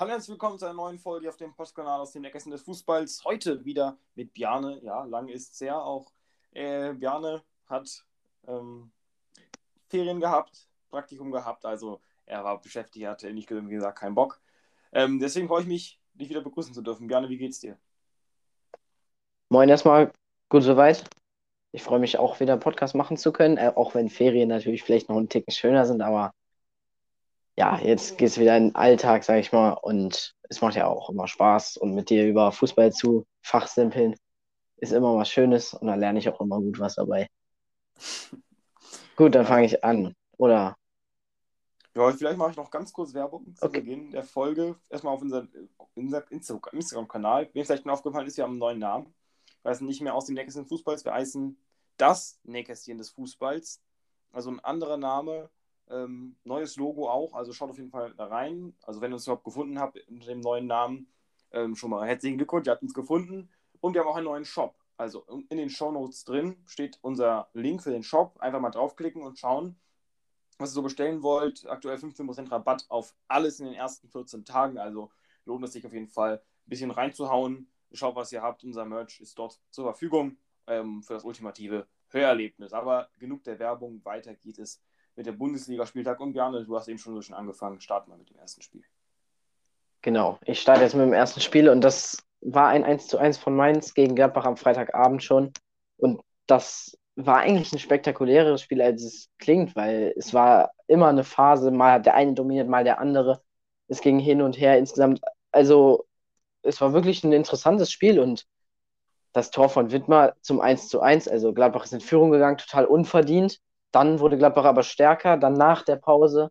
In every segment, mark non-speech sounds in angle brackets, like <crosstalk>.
Hallo herzlich willkommen zu einer neuen Folge auf dem Postkanal aus den Ergessen des Fußballs. Heute wieder mit Bjarne. Ja, lang ist es her. Auch äh, Bjarne hat ähm, Ferien gehabt, Praktikum gehabt. Also er war beschäftigt, hatte nicht gesagt keinen Bock. Ähm, deswegen freue ich mich, dich wieder begrüßen zu dürfen. Bjarne, wie geht's dir? Moin erstmal, gut soweit. Ich freue mich auch wieder Podcast machen zu können, äh, auch wenn Ferien natürlich vielleicht noch einen Ticken schöner sind, aber ja, jetzt geht es wieder in den Alltag, sag ich mal, und es macht ja auch immer Spaß. Und mit dir über Fußball zu fachsimpeln ist immer was Schönes und da lerne ich auch immer gut was dabei. <laughs> gut, dann fange ich an, oder? Ja, vielleicht mache ich noch ganz kurz Werbung zu okay. Beginn der Folge. Erstmal auf unseren, unser Instagram-Kanal. Mir vielleicht noch aufgefallen ist, wir haben einen neuen Namen. Wir heißen nicht mehr aus dem Nähkästchen des Fußballs, wir heißen das Nähkästchen des Fußballs. Also ein anderer Name, ähm, neues Logo auch, also schaut auf jeden Fall da rein. Also wenn ihr uns überhaupt gefunden habt unter dem neuen Namen, ähm, schon mal herzlichen Glückwunsch, ihr habt uns gefunden. Und wir haben auch einen neuen Shop. Also in den Show Notes drin steht unser Link für den Shop. Einfach mal draufklicken und schauen, was ihr so bestellen wollt. Aktuell 15% Rabatt auf alles in den ersten 14 Tagen. Also lohnt es sich auf jeden Fall, ein bisschen reinzuhauen. Schaut, was ihr habt. Unser Merch ist dort zur Verfügung ähm, für das ultimative Hörerlebnis. Aber genug der Werbung. Weiter geht es mit der Bundesliga-Spieltag. Und Bjarne, du hast eben schon so schon angefangen. Starten wir mit dem ersten Spiel. Genau, ich starte jetzt mit dem ersten Spiel und das war ein 1 zu 1 von Mainz gegen Gladbach am Freitagabend schon. Und das war eigentlich ein spektakuläres Spiel, als es klingt, weil es war immer eine Phase, mal hat der eine dominiert, mal der andere. Es ging hin und her insgesamt. Also, es war wirklich ein interessantes Spiel und das Tor von Wittmer zum 1 zu 1, also Gladbach ist in Führung gegangen, total unverdient. Dann wurde Gladbach aber stärker. Dann nach der Pause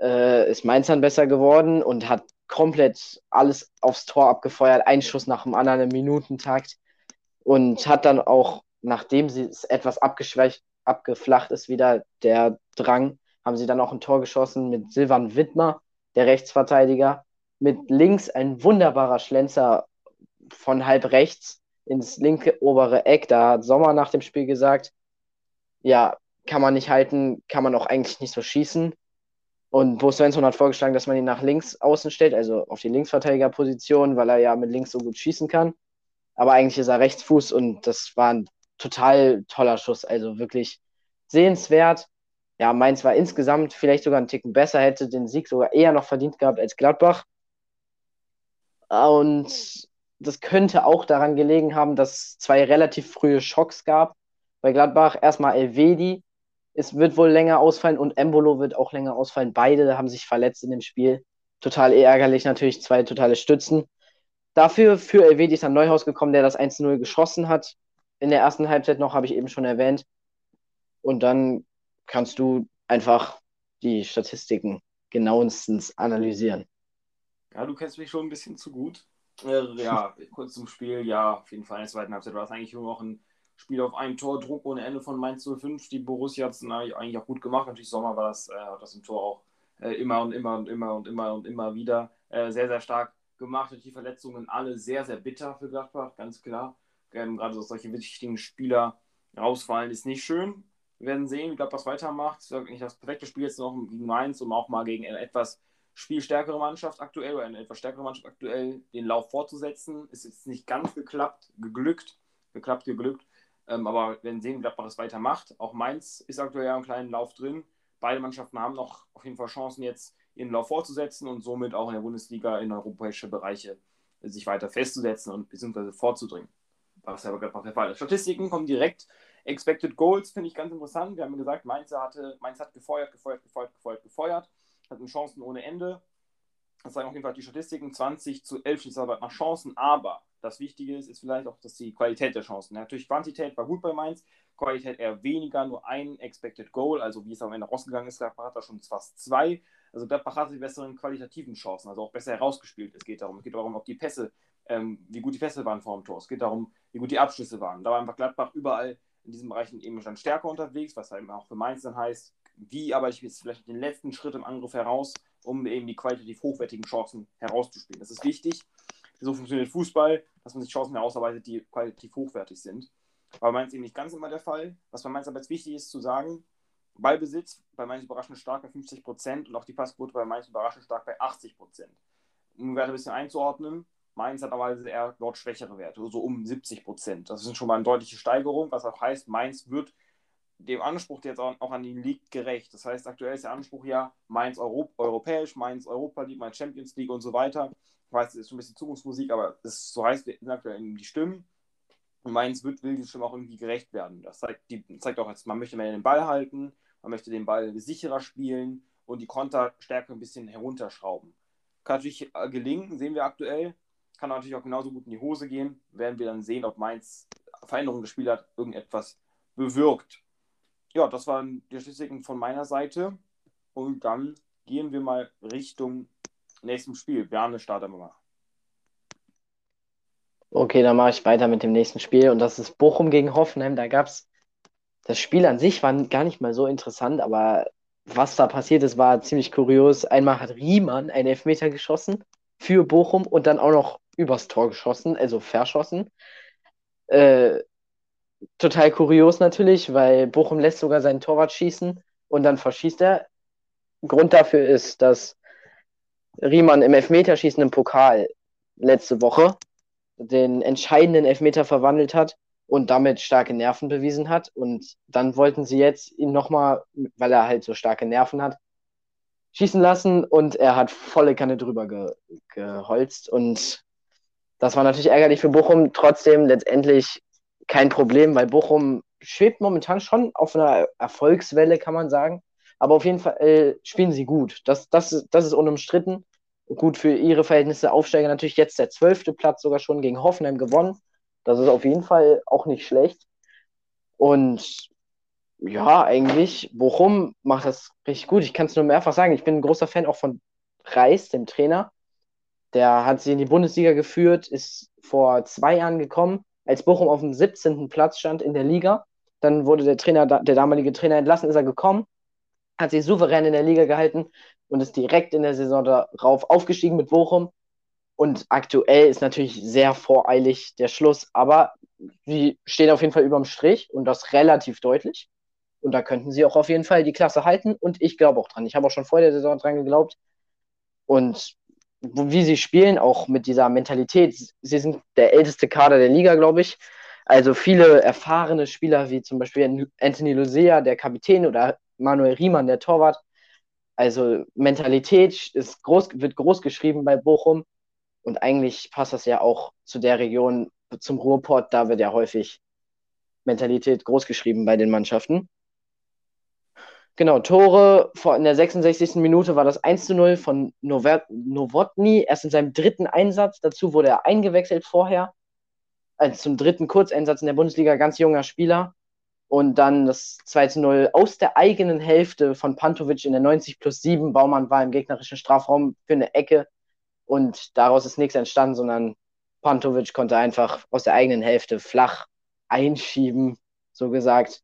äh, ist Mainz dann besser geworden und hat komplett alles aufs Tor abgefeuert. Ein Schuss nach dem anderen im Minutentakt. Und hat dann auch, nachdem sie es etwas abgeschwächt, abgeflacht ist, wieder der Drang, haben sie dann auch ein Tor geschossen mit Silvan Wittmer, der Rechtsverteidiger. Mit links ein wunderbarer Schlenzer von halb rechts ins linke obere Eck. Da hat Sommer nach dem Spiel gesagt, ja, kann man nicht halten, kann man auch eigentlich nicht so schießen. Und Bo Svensson hat vorgeschlagen, dass man ihn nach links außen stellt, also auf die Linksverteidigerposition, weil er ja mit links so gut schießen kann. Aber eigentlich ist er Rechtsfuß und das war ein total toller Schuss, also wirklich sehenswert. Ja, Mainz war insgesamt vielleicht sogar einen Ticken besser, hätte den Sieg sogar eher noch verdient gehabt als Gladbach. Und das könnte auch daran gelegen haben, dass es zwei relativ frühe Schocks gab. Bei Gladbach erstmal Elvedi, es wird wohl länger ausfallen und Embolo wird auch länger ausfallen. Beide haben sich verletzt in dem Spiel. Total ärgerlich natürlich, zwei totale Stützen. Dafür für Elvedi ist dann Neuhaus gekommen, der das 1-0 geschossen hat. In der ersten Halbzeit noch, habe ich eben schon erwähnt. Und dann kannst du einfach die Statistiken genauestens analysieren. Ja, du kennst mich schon ein bisschen zu gut. <laughs> Äh, ja, kurz zum Spiel, ja, auf jeden Fall in der zweiten Halbzeit war es eigentlich nur noch ein Spiel auf ein Tor, Druck ohne Ende von Mainz 05. Die Borussia hat es eigentlich auch gut gemacht. Natürlich Sommer war das, äh, das im Tor auch äh, immer und immer und immer und immer und immer wieder äh, sehr, sehr stark gemacht. Die Verletzungen alle sehr, sehr bitter für Gladbach, ganz klar. Ähm, gerade so solche wichtigen Spieler rausfallen ist nicht schön. Wir werden sehen, wie Gladbach es weitermacht. Das ist eigentlich das perfekte Spiel jetzt noch gegen Mainz, um auch mal gegen eine etwas spielstärkere Mannschaft aktuell oder eine etwas stärkere Mannschaft aktuell den Lauf fortzusetzen. Ist jetzt nicht ganz geklappt, geglückt, geklappt, geglückt. Ähm, aber wir werden sehen, Gladbach es weitermacht. Auch Mainz ist aktuell ja im kleinen Lauf drin. Beide Mannschaften haben noch auf jeden Fall Chancen, jetzt ihren Lauf fortzusetzen und somit auch in der Bundesliga in europäische Bereiche sich weiter festzusetzen und beziehungsweise vorzudringen. Was ja Gladbach der Fall ist. Statistiken kommen direkt. Expected Goals finde ich ganz interessant. Wir haben gesagt, Mainz, hatte, Mainz hat gefeuert, gefeuert, gefeuert, gefeuert, gefeuert. Hatten Chancen ohne Ende. Das zeigen auf jeden Fall die Statistiken. 20 zu 11 ist aber nach Chancen, aber das Wichtige ist, ist vielleicht auch, dass die Qualität der Chancen. Natürlich, Quantität war gut bei Mainz, Qualität eher weniger, nur ein Expected Goal, also wie es am Ende rausgegangen ist, Gladbach hat da schon fast zwei. Also Gladbach hatte die besseren qualitativen Chancen, also auch besser herausgespielt. Es geht darum, es geht darum, ob die Pässe, ähm, wie gut die Pässe waren vor dem Tor. Es geht darum, wie gut die Abschlüsse waren. Da war einfach Gladbach überall in diesen Bereichen eben schon stärker unterwegs, was halt auch für Mainz dann heißt, wie arbeite ich jetzt vielleicht den letzten Schritt im Angriff heraus, um eben die qualitativ hochwertigen Chancen herauszuspielen. Das ist wichtig. So funktioniert Fußball, dass man sich Chancen herausarbeitet, die qualitativ hochwertig sind. Aber Mainz eben nicht ganz immer der Fall. Was bei Mainz aber jetzt wichtig ist zu sagen, Ballbesitz bei Mainz überraschend stark bei 50 Prozent und auch die Passquote bei Mainz überraschend stark bei 80 Prozent. um Werte ein bisschen einzuordnen. Mainz hat aber eher dort schwächere Werte, so um 70 Prozent. Das ist schon mal eine deutliche Steigerung, was auch heißt, Mainz wird dem Anspruch, der jetzt auch, an ihn liegt, gerecht. Das heißt, aktuell ist der Anspruch ja Mainz Europ europäisch, Mainz Europa League, Mainz Champions League und so weiter. Ich weiß, das ist schon ein bisschen Zukunftsmusik, aber das so heißt, aktuell die Stimmen. Und Mainz wird, will die Stimme auch irgendwie gerecht werden. Das zeigt, die, zeigt auch, man möchte mehr den Ball halten, man möchte den Ball sicherer spielen und die Konterstärke ein bisschen herunterschrauben. Kann natürlich äh, gelingen, sehen wir aktuell. Kann natürlich auch genauso gut in die Hose gehen. Werden wir dann sehen, ob Mainz Veränderungen des Spiels hat, irgendetwas bewirkt. Ja, das waren die Statistiken von meiner Seite. Und dann gehen wir mal Richtung nächsten Spiel. Berne, starten wir mal. Okay, dann mache ich weiter mit dem nächsten Spiel und das ist Bochum gegen Hoffenheim. Da gab es, das Spiel an sich war gar nicht mal so interessant, aber was da passiert ist, war ziemlich kurios. Einmal hat Riemann einen Elfmeter geschossen für Bochum und dann auch noch übers Tor geschossen, also verschossen. Äh, total kurios natürlich, weil Bochum lässt sogar seinen Torwart schießen und dann verschießt er. Grund dafür ist, dass Riemann im Elfmeterschießen im Pokal letzte Woche den entscheidenden Elfmeter verwandelt hat und damit starke Nerven bewiesen hat. Und dann wollten sie jetzt ihn nochmal, weil er halt so starke Nerven hat, schießen lassen und er hat volle Kanne drüber ge geholzt. Und das war natürlich ärgerlich für Bochum. Trotzdem letztendlich kein Problem, weil Bochum schwebt momentan schon auf einer Erfolgswelle, kann man sagen. Aber auf jeden Fall äh, spielen sie gut. Das, das, das ist unumstritten. Gut für ihre Verhältnisse. Aufsteiger natürlich jetzt der zwölfte Platz sogar schon gegen Hoffenheim gewonnen. Das ist auf jeden Fall auch nicht schlecht. Und ja, eigentlich, Bochum macht das richtig gut. Ich kann es nur mehrfach sagen. Ich bin ein großer Fan auch von Reis, dem Trainer. Der hat sie in die Bundesliga geführt, ist vor zwei Jahren gekommen, als Bochum auf dem 17. Platz stand in der Liga. Dann wurde der Trainer, der damalige Trainer entlassen, ist er gekommen, hat sich souverän in der Liga gehalten und ist direkt in der Saison darauf aufgestiegen mit Bochum. Und aktuell ist natürlich sehr voreilig der Schluss, aber sie stehen auf jeden Fall überm Strich und das relativ deutlich. Und da könnten sie auch auf jeden Fall die Klasse halten und ich glaube auch dran. Ich habe auch schon vor der Saison dran geglaubt. Und wie sie spielen, auch mit dieser Mentalität, sie sind der älteste Kader der Liga, glaube ich. Also viele erfahrene Spieler wie zum Beispiel Anthony Lucia, der Kapitän, oder Manuel Riemann, der Torwart, also Mentalität ist groß, wird groß geschrieben bei Bochum und eigentlich passt das ja auch zu der Region, zum Ruhrport, da wird ja häufig Mentalität groß geschrieben bei den Mannschaften. Genau, Tore in der 66. Minute war das 1 zu 0 von Nowotny, erst in seinem dritten Einsatz. Dazu wurde er eingewechselt vorher. Also zum dritten Kurzeinsatz in der Bundesliga, ganz junger Spieler. Und dann das 2 zu 0 aus der eigenen Hälfte von Pantovic in der 90 plus 7. Baumann war im gegnerischen Strafraum für eine Ecke und daraus ist nichts entstanden, sondern Pantovic konnte einfach aus der eigenen Hälfte flach einschieben, so gesagt.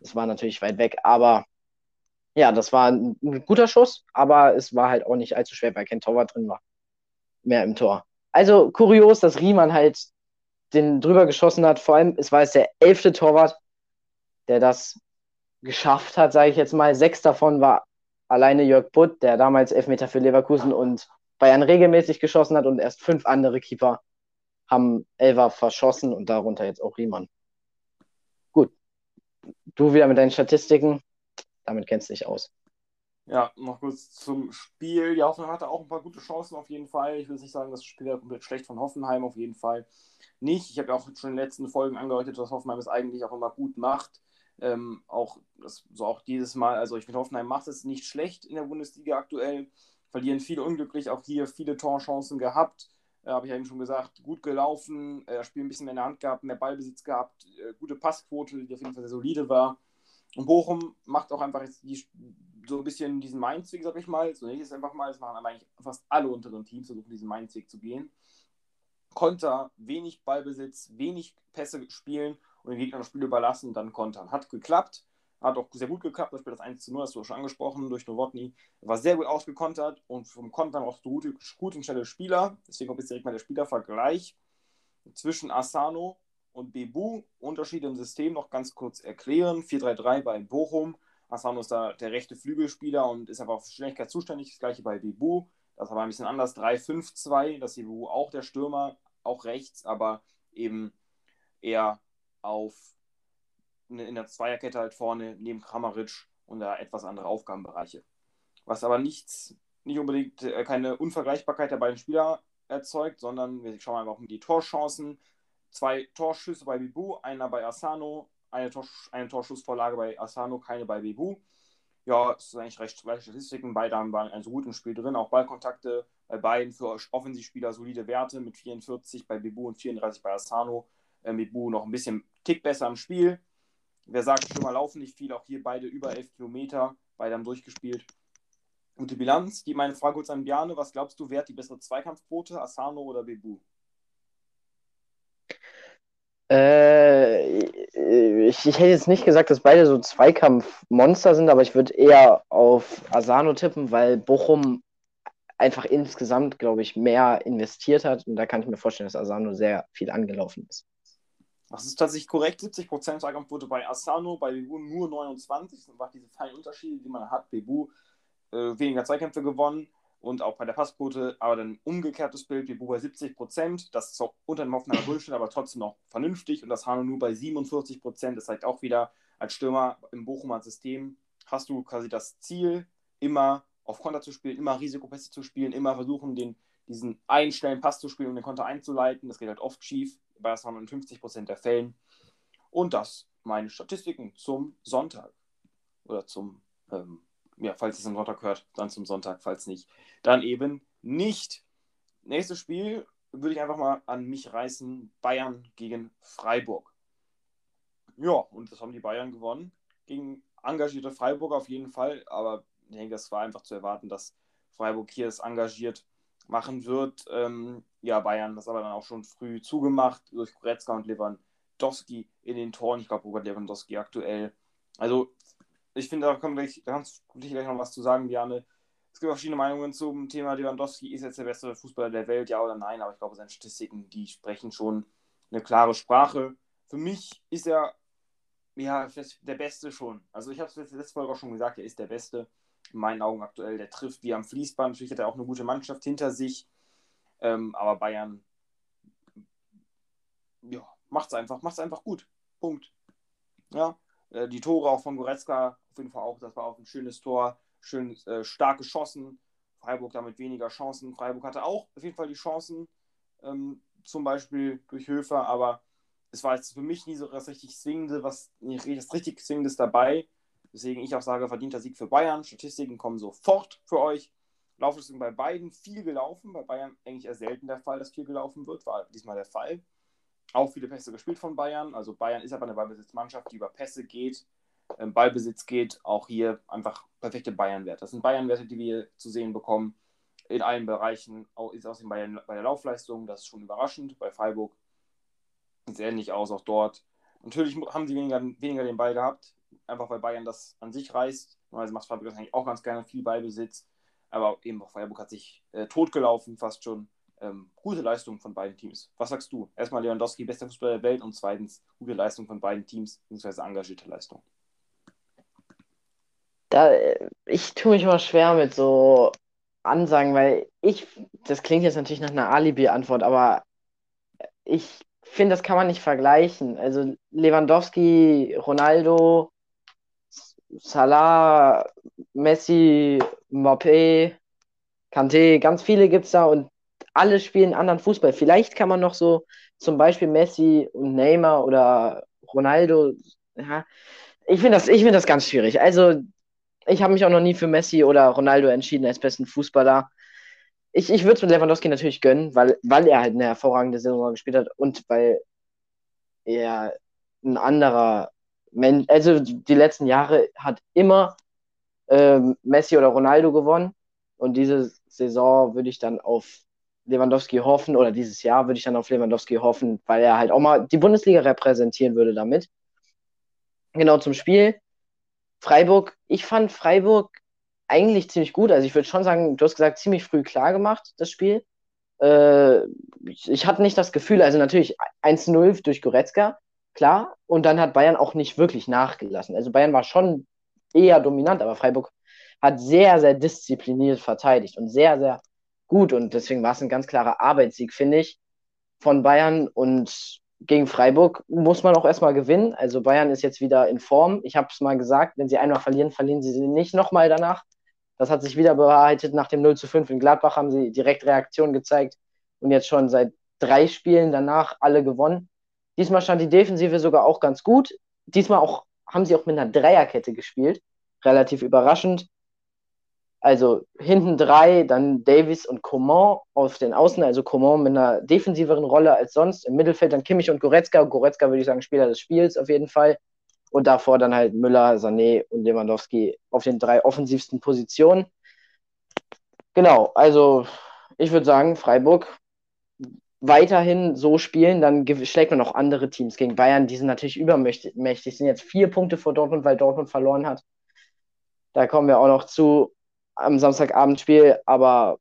Das war natürlich weit weg, aber ja, das war ein, ein guter Schuss, aber es war halt auch nicht allzu schwer, weil kein Torwart drin war. Mehr im Tor. Also kurios, dass Riemann halt den drüber geschossen hat. Vor allem, es war jetzt der elfte Torwart der das geschafft hat, sage ich jetzt mal. Sechs davon war alleine Jörg Butt, der damals Elfmeter für Leverkusen und Bayern regelmäßig geschossen hat und erst fünf andere Keeper haben Elva verschossen und darunter jetzt auch Riemann. Gut. Du wieder mit deinen Statistiken. Damit kennst du dich aus. Ja, noch kurz zum Spiel. Ja, Hoffenheim hatte auch ein paar gute Chancen auf jeden Fall. Ich will nicht sagen, das Spiel war komplett schlecht von Hoffenheim auf jeden Fall nicht. Ich habe ja auch schon in den letzten Folgen angedeutet, dass Hoffenheim es eigentlich auch immer gut macht. Ähm, auch, das, so auch dieses Mal, also ich finde, Hoffenheim macht es nicht schlecht in der Bundesliga aktuell. Verlieren viele unglücklich, auch hier viele Torchancen gehabt. Äh, Habe ich ja eben schon gesagt, gut gelaufen, äh, Spiel ein bisschen mehr in der Hand gehabt, mehr Ballbesitz gehabt, äh, gute Passquote, die auf jeden Fall sehr solide war. Und Bochum macht auch einfach die, so ein bisschen diesen Mainzweg, sag ich mal. So es einfach mal. Das machen aber eigentlich fast alle unteren Teams, versuchen diesen Mainzweg zu gehen. Konter, wenig Ballbesitz, wenig Pässe spielen und den Gegner das Spiel überlassen, dann kontern. Hat geklappt, hat auch sehr gut geklappt, das Spiel das 1 zu 0, hast du schon angesprochen, durch Nowotny, war sehr gut ausgekontert und vom Kontern auch so gute, gut und schnelle Spieler. Deswegen kommt jetzt direkt mal der Spielervergleich zwischen Asano und Bebu. Unterschiede im System noch ganz kurz erklären. 4-3-3 bei Bochum. Asano ist da der rechte Flügelspieler und ist einfach auf Schnelligkeit zuständig. Das gleiche bei Bebu. Das war ein bisschen anders. 3-5-2, das CBU auch der Stürmer, auch rechts, aber eben eher auf in der Zweierkette halt vorne neben Kramaric und da etwas andere Aufgabenbereiche. Was aber nichts, nicht unbedingt äh, keine Unvergleichbarkeit der beiden Spieler erzeugt, sondern wir schauen einfach um die Torchancen. Zwei Torschüsse bei Bibu, einer bei Asano, eine, Tor, eine Torschussvorlage bei Asano, keine bei Bibu. Ja, es ist eigentlich recht gleiche Statistiken. Beide haben ein so gutes Spiel drin. Auch Ballkontakte bei beiden für Offensivspieler solide Werte mit 44 bei Bibu und 34 bei Asano. Äh, Bibu noch ein bisschen Tick besser im Spiel. Wer sagt, schon mal laufen nicht viel, auch hier beide über 11 Kilometer, beide haben durchgespielt. Gute Bilanz. Die meine Frage kurz an Bjane. Was glaubst du, wer hat die bessere Zweikampfquote, Asano oder Bebu? Äh, ich, ich, hätte jetzt nicht gesagt, dass beide so Zweikampfmonster sind, aber ich würde eher auf Asano tippen, weil Bochum einfach insgesamt, glaube ich, mehr investiert hat. Und da kann ich mir vorstellen, dass Asano sehr viel angelaufen ist. Das ist tatsächlich korrekt. 70% Zweikampfquote bei Asano, bei Bebu nur 29. Das sind einfach diese feinen Unterschiede, die man hat. Bebu äh, weniger Zweikämpfe gewonnen und auch bei der Passquote, aber dann umgekehrtes Bild, Bebu bei 70%. Das ist auch unter dem Hoffenheimer Durchschnitt, aber trotzdem noch vernünftig. Und das Hano nur bei 47%. Das zeigt auch wieder, als Stürmer im Bochumer System hast du quasi das Ziel, immer auf Konter zu spielen, immer Risikopässe zu spielen, immer versuchen, den, diesen einen schnellen Pass zu spielen, um den Konter einzuleiten. Das geht halt oft schief bei das in 50% der Fällen. Und das meine Statistiken zum Sonntag. Oder zum, ähm, ja, falls es am Sonntag hört, dann zum Sonntag, falls nicht, dann eben nicht. Nächstes Spiel würde ich einfach mal an mich reißen: Bayern gegen Freiburg. Ja, und das haben die Bayern gewonnen. Gegen engagierte Freiburg auf jeden Fall, aber ich denke, es war einfach zu erwarten, dass Freiburg hier es engagiert machen wird. Ähm, ja, Bayern das aber dann auch schon früh zugemacht durch Goretzka und Lewandowski in den Toren. Ich glaube, Robert Lewandowski aktuell. Also, ich finde, da, da kannst du gleich noch was zu sagen, Diane. Es gibt verschiedene Meinungen zum Thema Lewandowski. Ist jetzt der beste Fußballer der Welt, ja oder nein? Aber ich glaube, seine Statistiken, die sprechen schon eine klare Sprache. Für mich ist er ja der Beste schon. Also, ich habe es letzte Folge auch schon gesagt, er ist der Beste in meinen Augen aktuell. Der trifft wie am Fließband. Natürlich hat er auch eine gute Mannschaft hinter sich. Ähm, aber Bayern ja, es einfach, macht's einfach gut. Punkt. Ja, äh, die Tore auch von Goretzka, auf jeden Fall auch, das war auch ein schönes Tor, schön äh, stark geschossen. Freiburg damit weniger Chancen. Freiburg hatte auch auf jeden Fall die Chancen, ähm, zum Beispiel durch Höfer, aber es war jetzt für mich nie so das richtig Zwingende, was das richtig Zwingende dabei. Deswegen ich auch sage, verdienter Sieg für Bayern. Statistiken kommen sofort für euch. Laufleistung bei beiden viel gelaufen. Bei Bayern eigentlich eher selten der Fall, dass viel gelaufen wird. War diesmal der Fall. Auch viele Pässe gespielt von Bayern. Also Bayern ist aber eine Ballbesitzmannschaft, die über Pässe geht, ähm, Ballbesitz geht. Auch hier einfach perfekte Bayern-Werte. Das sind Bayern-Werte, die wir zu sehen bekommen. In allen Bereichen auch, ist außerdem bei, bei der Laufleistung. Das ist schon überraschend. Bei Freiburg sieht es ähnlich aus, auch dort. Natürlich haben sie weniger, weniger den Ball gehabt einfach weil Bayern das an sich reißt. Also macht Freiburg eigentlich auch ganz gerne viel Ballbesitz. Aber eben auch Freiburg hat sich äh, totgelaufen, fast schon. Ähm, gute Leistung von beiden Teams. Was sagst du? Erstmal Lewandowski, bester Fußballer der Welt und zweitens gute Leistung von beiden Teams, beziehungsweise engagierte Leistung. Da, äh, ich tue mich immer schwer mit so Ansagen, weil ich, das klingt jetzt natürlich nach einer Alibi-Antwort, aber ich finde, das kann man nicht vergleichen. Also Lewandowski, Ronaldo, Salah, Messi, Mbappé, Kanté, ganz viele gibt es da und alle spielen anderen Fußball. Vielleicht kann man noch so zum Beispiel Messi und Neymar oder Ronaldo. Ja, ich finde das, find das ganz schwierig. Also, ich habe mich auch noch nie für Messi oder Ronaldo entschieden als besten Fußballer. Ich, ich würde es mit Lewandowski natürlich gönnen, weil, weil er halt eine hervorragende Saison gespielt hat und weil er ein anderer Mensch, also die letzten Jahre hat immer ähm, Messi oder Ronaldo gewonnen. Und diese Saison würde ich dann auf Lewandowski hoffen, oder dieses Jahr würde ich dann auf Lewandowski hoffen, weil er halt auch mal die Bundesliga repräsentieren würde damit. Genau zum Spiel. Freiburg, ich fand Freiburg eigentlich ziemlich gut. Also ich würde schon sagen, du hast gesagt, ziemlich früh klar gemacht, das Spiel. Äh, ich hatte nicht das Gefühl, also natürlich 1-0 durch Goretzka, klar. Und dann hat Bayern auch nicht wirklich nachgelassen. Also Bayern war schon eher dominant, aber Freiburg hat sehr, sehr diszipliniert verteidigt und sehr, sehr gut und deswegen war es ein ganz klarer Arbeitssieg, finde ich, von Bayern und gegen Freiburg muss man auch erstmal gewinnen. Also Bayern ist jetzt wieder in Form. Ich habe es mal gesagt, wenn sie einmal verlieren, verlieren sie nicht nochmal danach. Das hat sich wieder bewahrheitet. Nach dem 0 zu 5 in Gladbach haben sie direkt Reaktion gezeigt und jetzt schon seit drei Spielen danach alle gewonnen. Diesmal stand die Defensive sogar auch ganz gut. Diesmal auch, haben sie auch mit einer Dreierkette gespielt. Relativ überraschend. Also hinten drei, dann Davis und Coman auf den Außen, also Coman mit einer defensiveren Rolle als sonst. Im Mittelfeld dann Kimmich und Goretzka. Goretzka würde ich sagen, Spieler des Spiels auf jeden Fall. Und davor dann halt Müller, Sané und Lewandowski auf den drei offensivsten Positionen. Genau, also ich würde sagen, Freiburg weiterhin so spielen, dann schlägt man auch andere Teams gegen Bayern. Die sind natürlich übermächtig, sind jetzt vier Punkte vor Dortmund, weil Dortmund verloren hat. Da kommen wir auch noch zu am Samstagabendspiel, aber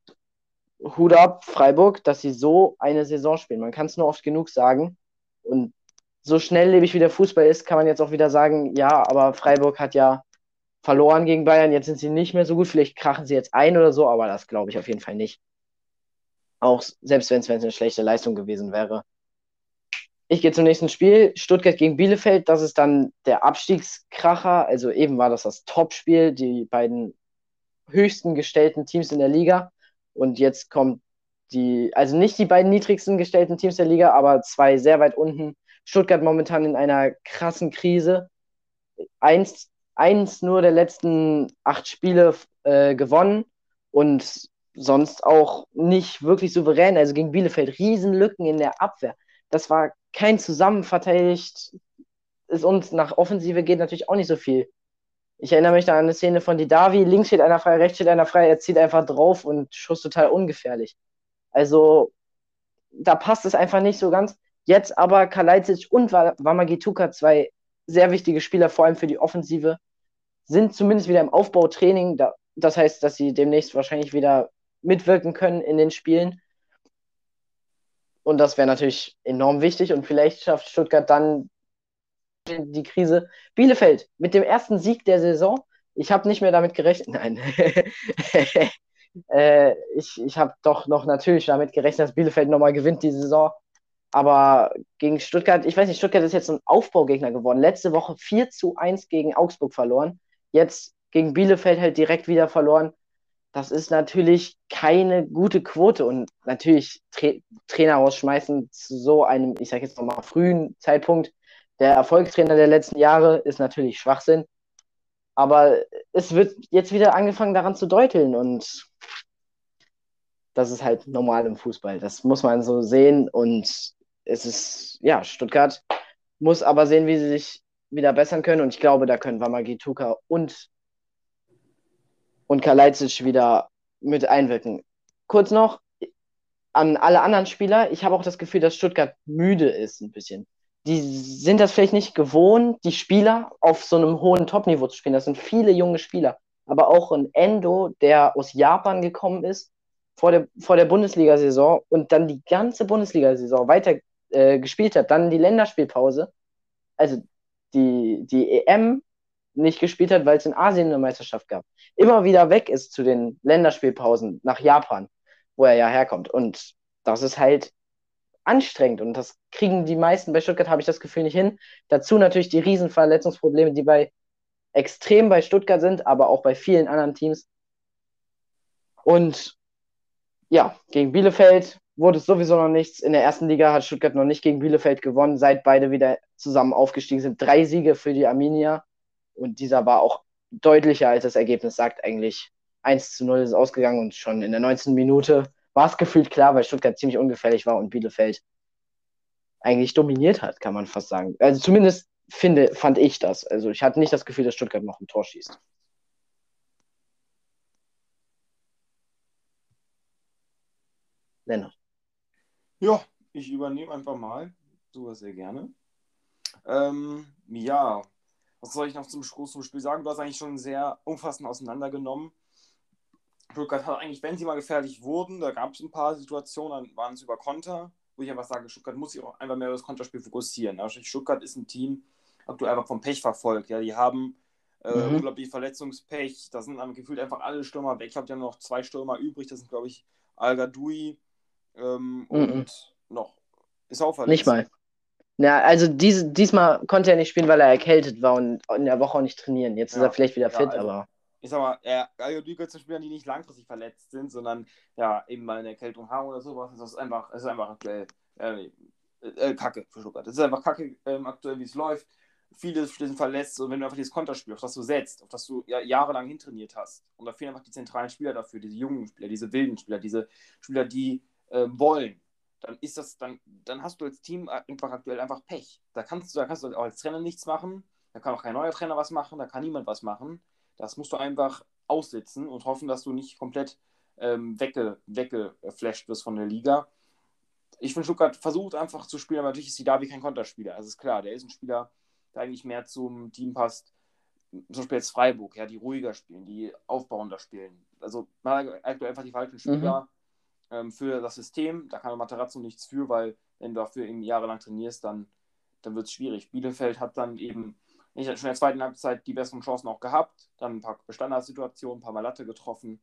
Hut ab, Freiburg, dass sie so eine Saison spielen. Man kann es nur oft genug sagen. Und so schnelllebig wie der Fußball ist, kann man jetzt auch wieder sagen, ja, aber Freiburg hat ja verloren gegen Bayern, jetzt sind sie nicht mehr so gut, vielleicht krachen sie jetzt ein oder so, aber das glaube ich auf jeden Fall nicht. Auch selbst wenn es eine schlechte Leistung gewesen wäre. Ich gehe zum nächsten Spiel. Stuttgart gegen Bielefeld. Das ist dann der Abstiegskracher. Also eben war das das Topspiel. Die beiden höchsten gestellten Teams in der Liga. Und jetzt kommt die, also nicht die beiden niedrigsten gestellten Teams der Liga, aber zwei sehr weit unten. Stuttgart momentan in einer krassen Krise. Eins, eins nur der letzten acht Spiele äh, gewonnen und sonst auch nicht wirklich souverän. Also gegen Bielefeld Riesenlücken in der Abwehr. Das war kein zusammenverteidigt. Ist uns nach Offensive geht natürlich auch nicht so viel. Ich erinnere mich da an eine Szene von Didavi, links steht einer frei, rechts steht einer frei, er zieht einfach drauf und Schuss total ungefährlich. Also, da passt es einfach nicht so ganz. Jetzt aber Kalajdzic und Wamagituka, zwei sehr wichtige Spieler, vor allem für die Offensive, sind zumindest wieder im Aufbautraining. Das heißt, dass sie demnächst wahrscheinlich wieder mitwirken können in den Spielen. Und das wäre natürlich enorm wichtig. Und vielleicht schafft Stuttgart dann die Krise. Bielefeld mit dem ersten Sieg der Saison. Ich habe nicht mehr damit gerechnet. <laughs> Nein. äh, ich ich habe doch noch natürlich damit gerechnet, dass Bielefeld nochmal gewinnt die Saison. Aber gegen Stuttgart, ich weiß nicht, Stuttgart ist jetzt ein Aufbaugegner geworden. Letzte Woche 4 zu 1 gegen Augsburg verloren. Jetzt gegen Bielefeld halt direkt wieder verloren. Das ist natürlich keine gute Quote und natürlich Tra Trainer rausschmeißen zu so einem, ich sage jetzt nochmal, frühen Zeitpunkt der Erfolgstrainer der letzten Jahre ist natürlich Schwachsinn. Aber es wird jetzt wieder angefangen daran zu deuteln und das ist halt normal im Fußball. Das muss man so sehen und es ist, ja, Stuttgart muss aber sehen, wie sie sich wieder bessern können und ich glaube, da können Wamagituka und, und Kalajdzic wieder mit einwirken. Kurz noch an alle anderen Spieler. Ich habe auch das Gefühl, dass Stuttgart müde ist ein bisschen die sind das vielleicht nicht gewohnt, die Spieler auf so einem hohen Top-Niveau zu spielen. Das sind viele junge Spieler. Aber auch ein Endo, der aus Japan gekommen ist, vor der, vor der Bundesliga-Saison und dann die ganze Bundesliga-Saison weiter äh, gespielt hat, dann die Länderspielpause, also die, die EM nicht gespielt hat, weil es in Asien eine Meisterschaft gab, immer wieder weg ist zu den Länderspielpausen nach Japan, wo er ja herkommt. Und das ist halt anstrengend und das kriegen die meisten bei Stuttgart, habe ich das Gefühl, nicht hin. Dazu natürlich die riesen Verletzungsprobleme, die bei extrem bei Stuttgart sind, aber auch bei vielen anderen Teams. Und ja, gegen Bielefeld wurde es sowieso noch nichts. In der ersten Liga hat Stuttgart noch nicht gegen Bielefeld gewonnen, seit beide wieder zusammen aufgestiegen sind. Drei Siege für die Arminia und dieser war auch deutlicher als das Ergebnis sagt eigentlich. 1 zu 0 ist ausgegangen und schon in der 19. Minute war es gefühlt klar, weil Stuttgart ziemlich ungefährlich war und Bielefeld eigentlich dominiert hat, kann man fast sagen. Also zumindest finde, fand ich das. Also ich hatte nicht das Gefühl, dass Stuttgart noch ein Tor schießt. Lennart. Ja, ich übernehme einfach mal. Sowas sehr gerne. Ähm, ja, was soll ich noch zum großen Spiel sagen? Du hast eigentlich schon sehr umfassend auseinandergenommen. Stuttgart hat eigentlich, wenn sie mal gefährlich wurden, da gab es ein paar Situationen, dann waren es über Konter, wo ich einfach sage, Stuttgart muss sich auch einfach mehr auf das Konterspiel fokussieren. Also Stuttgart ist ein Team, aktuell einfach vom Pech verfolgt. Ja, die haben äh, mhm. unglaublich Verletzungspech. Da sind am gefühlt einfach alle Stürmer weg. Ich glaube, die haben noch zwei Stürmer übrig. Das sind, glaube ich, Al Gadoui ähm, und mm -mm. noch. Ist auch verletzt. Nicht mal. Ja, also dies, diesmal konnte er nicht spielen, weil er erkältet war und in der Woche auch nicht trainieren. Jetzt ja. ist er vielleicht wieder fit, ja, also, aber. Ich sag mal, er, Gadoui gehört zu die nicht langfristig verletzt sind, sondern ja, eben mal eine Erkältung haben oder sowas. Das ist einfach, das ist einfach aktuell äh, äh, Kacke für Stuttgart. Das ist einfach Kacke ähm, aktuell, wie es läuft viele sind verletzt und wenn du einfach dieses Konterspiel, auf das du setzt, auf das du ja, jahrelang hintrainiert hast, und da fehlen einfach die zentralen Spieler dafür, diese jungen Spieler, diese wilden Spieler, diese Spieler, die äh, wollen, dann ist das, dann, dann hast du als Team einfach aktuell einfach Pech. Da kannst du, da kannst du auch als Trainer nichts machen, da kann auch kein neuer Trainer was machen, da kann niemand was machen. Das musst du einfach aussitzen und hoffen, dass du nicht komplett ähm, wegge, weggeflasht wirst von der Liga. Ich finde, Stuttgart versucht einfach zu spielen, aber natürlich ist die Davi kein Konterspieler. Also ist klar, der ist ein Spieler, der eigentlich mehr zum Team passt. Zum Beispiel jetzt Freiburg, ja, die ruhiger spielen, die aufbauender spielen. Also man hat aktuell einfach die falschen Spieler mhm. ähm, für das System. Da kann Materazzo nichts für, weil wenn du dafür eben jahrelang trainierst, dann, dann wird es schwierig. Bielefeld hat dann eben nicht schon in der zweiten Halbzeit die besseren Chancen auch gehabt, dann ein paar Standardsituationen, ein paar Mal Latte getroffen.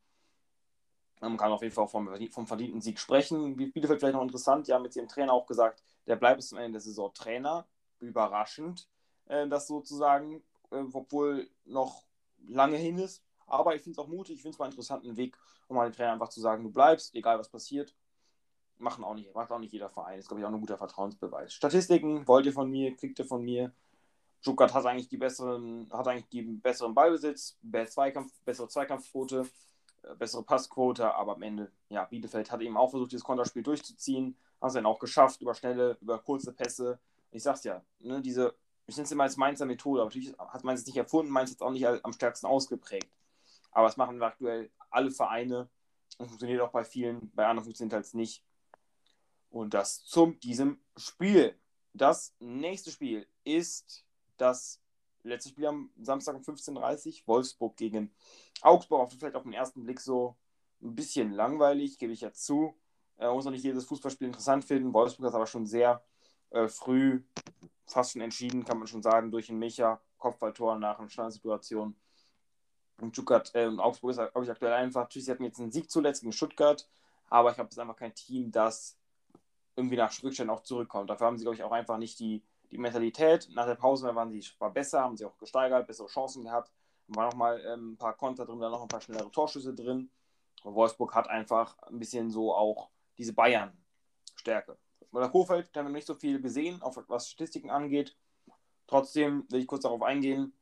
Man kann auf jeden Fall auch vom, vom verdienten Sieg sprechen. Bielefeld vielleicht noch interessant, die haben mit ihrem Trainer auch gesagt, der bleibt bis zum Ende der Saison Trainer. Überraschend äh, das sozusagen, äh, obwohl noch lange hin ist. Aber ich finde es auch mutig, ich finde es mal einen interessanten Weg, um mal den Trainer einfach zu sagen, du bleibst, egal was passiert. Machen auch nicht, macht auch nicht jeder Verein. Das ist, glaube ich, auch ein guter Vertrauensbeweis. Statistiken wollt ihr von mir, kriegt ihr von mir. Stuttgart hat eigentlich die besseren, hat eigentlich die besseren Ballbesitz, Zweikampf, bessere Zweikampfquote, äh, bessere Passquote, aber am Ende, ja, Bielefeld hat eben auch versucht, dieses Konterspiel durchzuziehen, hat es dann auch geschafft, über schnelle, über kurze Pässe. Ich sag's ja, ne, diese ich nenne es immer als Mainzer Methode, aber natürlich hat Mainz es nicht erfunden, Mainz hat es auch nicht am stärksten ausgeprägt. Aber das machen aktuell alle Vereine und funktioniert auch bei vielen, bei anderen funktioniert es halt nicht. Und das zum diesem Spiel. Das nächste Spiel ist das letzte Spiel am Samstag um 15.30 Uhr, Wolfsburg gegen Augsburg. Vielleicht auf den ersten Blick so ein bisschen langweilig, gebe ich ja zu. Man äh, muss auch nicht jedes Fußballspiel interessant finden. Wolfsburg ist aber schon sehr äh, früh fast schon entschieden, kann man schon sagen, durch ein Mecha, Kopfballtor nach einer Standardsituation. Und äh, und Augsburg ist, glaube ich, aktuell einfach. Natürlich, sie hatten jetzt einen Sieg zuletzt gegen Stuttgart, aber ich glaube, es ist einfach kein Team, das irgendwie nach Rückständen auch zurückkommt. Dafür haben sie, glaube ich, auch einfach nicht die, die Mentalität. Nach der Pause waren sie war besser, haben sie auch gesteigert, bessere Chancen gehabt. War noch mal ähm, ein paar Konter drin, da noch ein paar schnellere Torschüsse drin. Und Wolfsburg hat einfach ein bisschen so auch diese Bayern-Stärke. Bei Kofeld haben wir nicht so viel gesehen, auch was Statistiken angeht. Trotzdem will ich kurz darauf eingehen.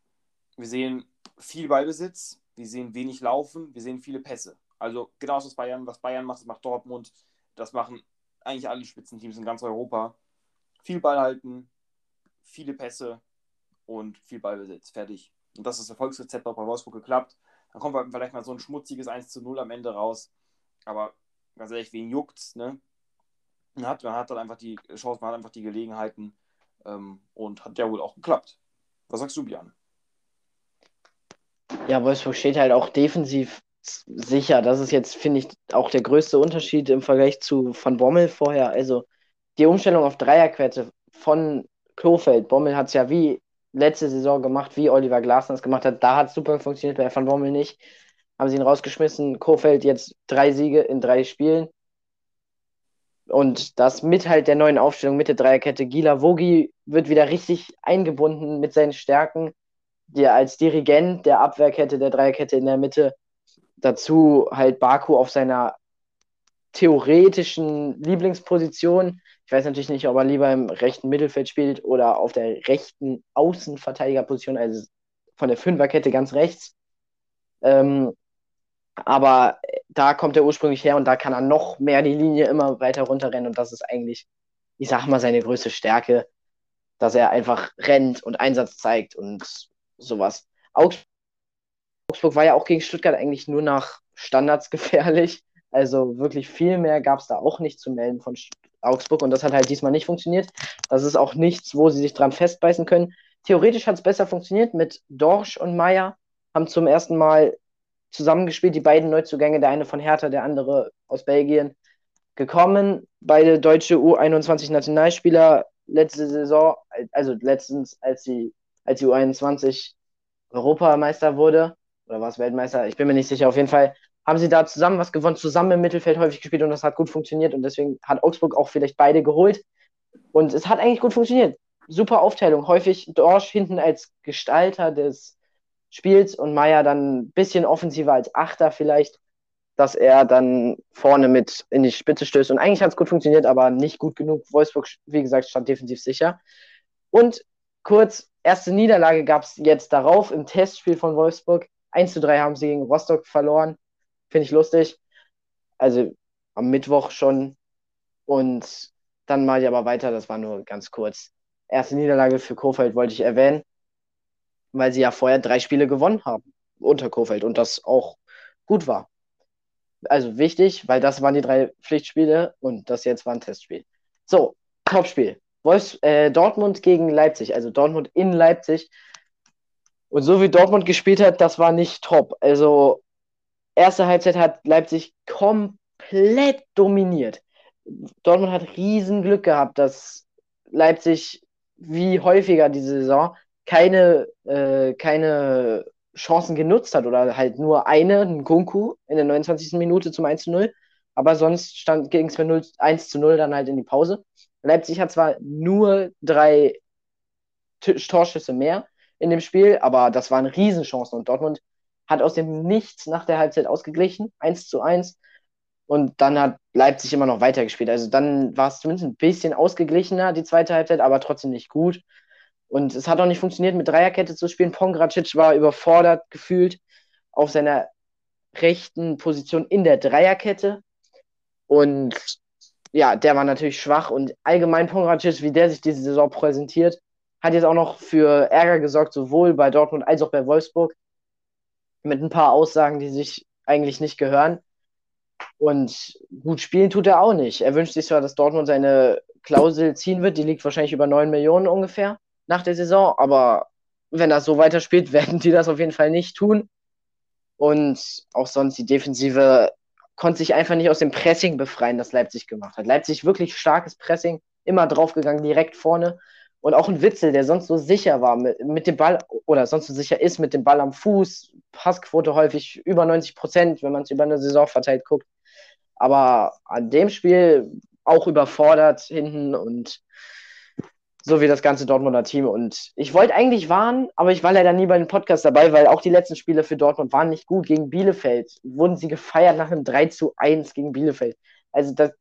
Wir sehen viel Ballbesitz, wir sehen wenig Laufen, wir sehen viele Pässe. Also genau das, Bayern, was Bayern macht, das macht Dortmund, das machen eigentlich alle Spitzenteams in ganz Europa. Viel Ball halten, viele Pässe und viel Ballbesitz. Fertig. Und das ist das Erfolgsrezept auch bei Wolfsburg geklappt. Dann kommt vielleicht mal so ein schmutziges 1 zu 0 am Ende raus. Aber ganz ehrlich, wen juckt's, ne? Man hat, man hat dann einfach die Chance, man hat einfach die Gelegenheiten ähm, und hat ja wohl auch geklappt. Was sagst du, Björn? Ja, Wolfsburg steht halt auch defensiv sicher. Das ist jetzt, finde ich, auch der größte Unterschied im Vergleich zu Van Bommel vorher. Also die Umstellung auf Dreierquette von Klofeld. Bommel hat es ja wie letzte Saison gemacht, wie Oliver Glasner es gemacht hat. Da hat es super funktioniert, bei Van Bommel nicht. Haben sie ihn rausgeschmissen. Kofeld jetzt drei Siege in drei Spielen. Und das mit halt der neuen Aufstellung mit der Dreierkette. Gila Vogi wird wieder richtig eingebunden mit seinen Stärken, der als Dirigent der Abwehrkette, der Dreierkette in der Mitte. Dazu halt Baku auf seiner theoretischen Lieblingsposition. Ich weiß natürlich nicht, ob er lieber im rechten Mittelfeld spielt oder auf der rechten Außenverteidigerposition, also von der Fünferkette ganz rechts. Ähm, aber da kommt er ursprünglich her und da kann er noch mehr die Linie immer weiter runterrennen und das ist eigentlich, ich sag mal, seine größte Stärke, dass er einfach rennt und Einsatz zeigt und sowas. Augsburg war ja auch gegen Stuttgart eigentlich nur nach Standards <laughs> gefährlich. Also wirklich viel mehr gab es da auch nicht zu melden von Augsburg und das hat halt diesmal nicht funktioniert. Das ist auch nichts, wo sie sich dran festbeißen können. Theoretisch hat es besser funktioniert mit Dorsch und Meier, haben zum ersten Mal zusammengespielt, die beiden Neuzugänge, der eine von Hertha, der andere aus Belgien, gekommen. Beide deutsche U21-Nationalspieler letzte Saison, also letztens, als sie, als die U21 Europameister wurde, oder war es Weltmeister, ich bin mir nicht sicher, auf jeden Fall haben sie da zusammen was gewonnen, zusammen im Mittelfeld häufig gespielt und das hat gut funktioniert und deswegen hat Augsburg auch vielleicht beide geholt. Und es hat eigentlich gut funktioniert. Super Aufteilung. Häufig Dorsch hinten als Gestalter des Spiels und Meier dann ein bisschen offensiver als Achter vielleicht, dass er dann vorne mit in die Spitze stößt. Und eigentlich hat es gut funktioniert, aber nicht gut genug. Wolfsburg, wie gesagt, stand defensiv sicher. Und kurz, erste Niederlage gab es jetzt darauf im Testspiel von Wolfsburg. 1 zu 3 haben sie gegen Rostock verloren. Finde ich lustig. Also am Mittwoch schon. Und dann mache ich aber weiter, das war nur ganz kurz. Erste Niederlage für Kofeld wollte ich erwähnen, weil sie ja vorher drei Spiele gewonnen haben unter Kofeld und das auch gut war. Also wichtig, weil das waren die drei Pflichtspiele und das jetzt war ein Testspiel. So, Topspiel. Wolfs, äh, Dortmund gegen Leipzig, also Dortmund in Leipzig. Und so wie Dortmund gespielt hat, das war nicht top. Also erste Halbzeit hat Leipzig komplett dominiert. Dortmund hat riesen Glück gehabt, dass Leipzig wie häufiger diese Saison keine, äh, keine Chancen genutzt hat oder halt nur eine, ein Kunku in der 29. Minute zum 1 zu 0. Aber sonst ging es mit 1 zu 0 dann halt in die Pause. Leipzig hat zwar nur drei Torschüsse mehr in dem Spiel, aber das waren Riesenchancen und Dortmund hat aus dem Nichts nach der Halbzeit ausgeglichen, 1 zu 1. Und dann hat Leipzig immer noch weitergespielt. Also dann war es zumindest ein bisschen ausgeglichener, die zweite Halbzeit, aber trotzdem nicht gut. Und es hat auch nicht funktioniert, mit Dreierkette zu spielen. Pongracic war überfordert gefühlt auf seiner rechten Position in der Dreierkette. Und ja, der war natürlich schwach. Und allgemein Pongracic, wie der sich diese Saison präsentiert, hat jetzt auch noch für Ärger gesorgt, sowohl bei Dortmund als auch bei Wolfsburg mit ein paar Aussagen, die sich eigentlich nicht gehören. Und gut spielen tut er auch nicht. Er wünscht sich zwar, dass Dortmund seine Klausel ziehen wird, die liegt wahrscheinlich über 9 Millionen ungefähr nach der Saison, aber wenn er so weiterspielt, <laughs> werden die das auf jeden Fall nicht tun. Und auch sonst die Defensive konnte sich einfach nicht aus dem Pressing befreien, das Leipzig gemacht hat. Leipzig wirklich starkes Pressing, immer draufgegangen, direkt vorne. Und auch ein Witzel, der sonst so sicher war mit, mit dem Ball oder sonst so sicher ist mit dem Ball am Fuß, Passquote häufig über 90 Prozent, wenn man es über eine Saison verteilt guckt. Aber an dem Spiel auch überfordert hinten und so wie das ganze Dortmunder Team. Und ich wollte eigentlich warnen, aber ich war leider nie bei dem Podcast dabei, weil auch die letzten Spiele für Dortmund waren nicht gut. Gegen Bielefeld wurden sie gefeiert nach einem 3 zu 1 gegen Bielefeld. Also das,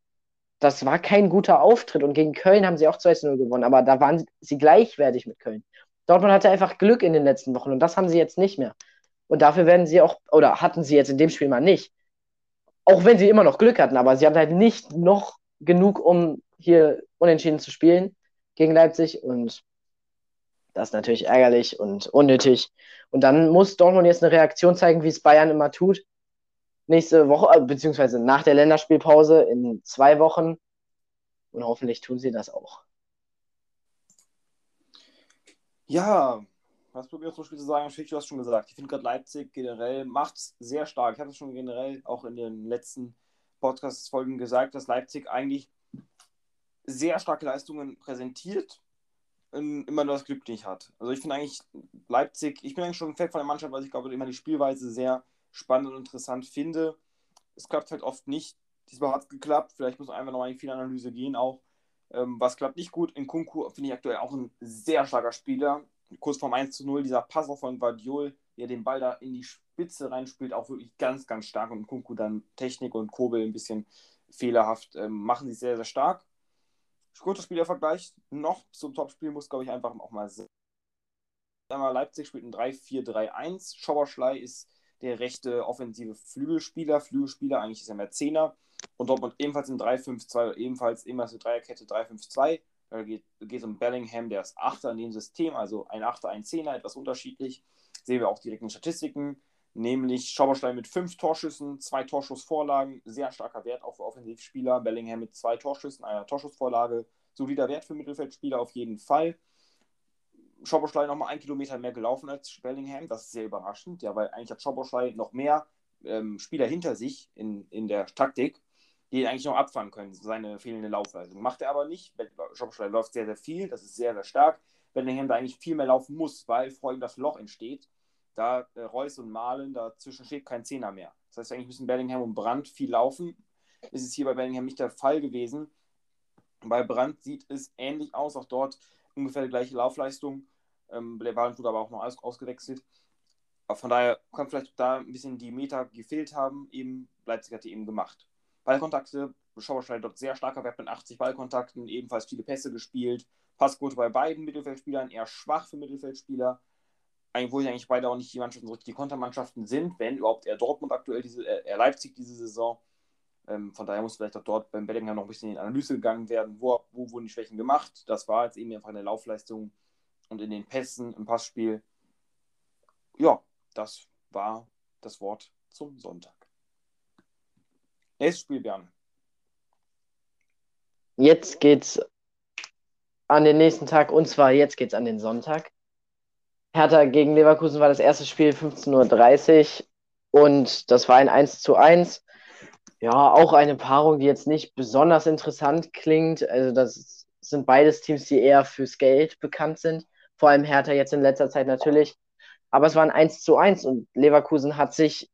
das war kein guter Auftritt. Und gegen Köln haben sie auch 2 zu 0 gewonnen, aber da waren sie gleichwertig mit Köln. Dortmund hatte einfach Glück in den letzten Wochen und das haben sie jetzt nicht mehr. Und dafür werden sie auch, oder hatten sie jetzt in dem Spiel mal nicht. Auch wenn sie immer noch Glück hatten, aber sie hatten halt nicht noch genug, um hier unentschieden zu spielen gegen Leipzig und das ist natürlich ärgerlich und unnötig. Und dann muss Dortmund jetzt eine Reaktion zeigen, wie es Bayern immer tut. Nächste Woche, äh, beziehungsweise nach der Länderspielpause in zwei Wochen. Und hoffentlich tun sie das auch. Ja, was probiert zum Beispiel zu sagen? du hast schon gesagt. Ich finde gerade Leipzig generell macht es sehr stark. Ich hatte es schon generell auch in den letzten Podcast-Folgen gesagt, dass Leipzig eigentlich sehr starke Leistungen präsentiert, immer nur das Glück nicht hat. Also ich finde eigentlich Leipzig, ich bin eigentlich schon ein Fan von der Mannschaft, weil ich glaube, immer die Spielweise sehr spannend und interessant finde. Es klappt halt oft nicht. Diesmal hat es geklappt. Vielleicht muss einfach nochmal in die Analyse gehen auch. Ähm, was klappt nicht gut? In Kunku finde ich aktuell auch ein sehr starker Spieler. Kurz vorm 1 zu 0, dieser Passer von Guardiol, der den Ball da in die Spitze reinspielt, auch wirklich ganz, ganz stark. Und Kunku dann Technik und Kobel ein bisschen fehlerhaft ähm, machen sie sehr, sehr stark kurzer Spielervergleich noch zum Topspiel muss, glaube ich, einfach auch mal sehen. Leipzig spielt ein 3-4-3-1. Schauerschlei ist der rechte offensive Flügelspieler. Flügelspieler, eigentlich ist er mehr Zehner. Und Dortmund ebenfalls in 3-5-2, ebenfalls immer so Dreierkette 3-5-2. Da geht es um Bellingham, der ist Achter in dem System, also ein Achter, ein Zehner, etwas unterschiedlich. Sehen wir auch direkt in den Statistiken nämlich Schauberstein mit fünf Torschüssen, zwei Torschussvorlagen, sehr starker Wert auch für Offensivspieler. Bellingham mit zwei Torschüssen, einer Torschussvorlage, solider Wert für Mittelfeldspieler auf jeden Fall. Schauberstein nochmal ein Kilometer mehr gelaufen als Bellingham, das ist sehr überraschend, ja, weil eigentlich hat Schauberstein noch mehr ähm, Spieler hinter sich in, in der Taktik, die ihn eigentlich noch abfangen können, seine fehlende Laufleistung. Macht er aber nicht. Schauberstein läuft sehr, sehr viel, das ist sehr, sehr stark. Bellingham da eigentlich viel mehr laufen muss, weil vor ihm das Loch entsteht da äh, Reus und Malen, dazwischen steht kein Zehner mehr. Das heißt, eigentlich müssen Bellingham und Brandt viel laufen. Ist es hier bei Bellingham nicht der Fall gewesen. Bei Brandt sieht es ähnlich aus, auch dort ungefähr die gleiche Laufleistung. Ähm, Levalen wurde aber auch noch aus ausgewechselt. Aber von daher kann vielleicht da ein bisschen die Meter gefehlt haben. Eben Leipzig hat die eben gemacht. Ballkontakte, Schauerstein dort sehr starker Wert mit 80 Ballkontakten, ebenfalls viele Pässe gespielt. Passquote bei beiden Mittelfeldspielern eher schwach für Mittelfeldspieler. Obwohl eigentlich beide auch nicht die Mannschaften so richtig die Kontermannschaften sind, wenn überhaupt eher Dortmund aktuell, diese, äh, eher Leipzig diese Saison. Ähm, von daher muss vielleicht auch dort beim Bellingham noch ein bisschen in die Analyse gegangen werden, wo, wo wurden die Schwächen gemacht. Das war jetzt eben einfach eine Laufleistung und in den Pässen, im Passspiel. Ja, das war das Wort zum Sonntag. Nächstes Spiel, Björn. Jetzt geht's an den nächsten Tag und zwar jetzt geht's an den Sonntag. Hertha gegen Leverkusen war das erste Spiel 15.30 Uhr und das war ein 1 zu 1 ja, auch eine Paarung, die jetzt nicht besonders interessant klingt. Also das sind beides Teams, die eher fürs Geld bekannt sind. Vor allem Hertha jetzt in letzter Zeit natürlich. Aber es war ein 1 zu 1 und Leverkusen hat sich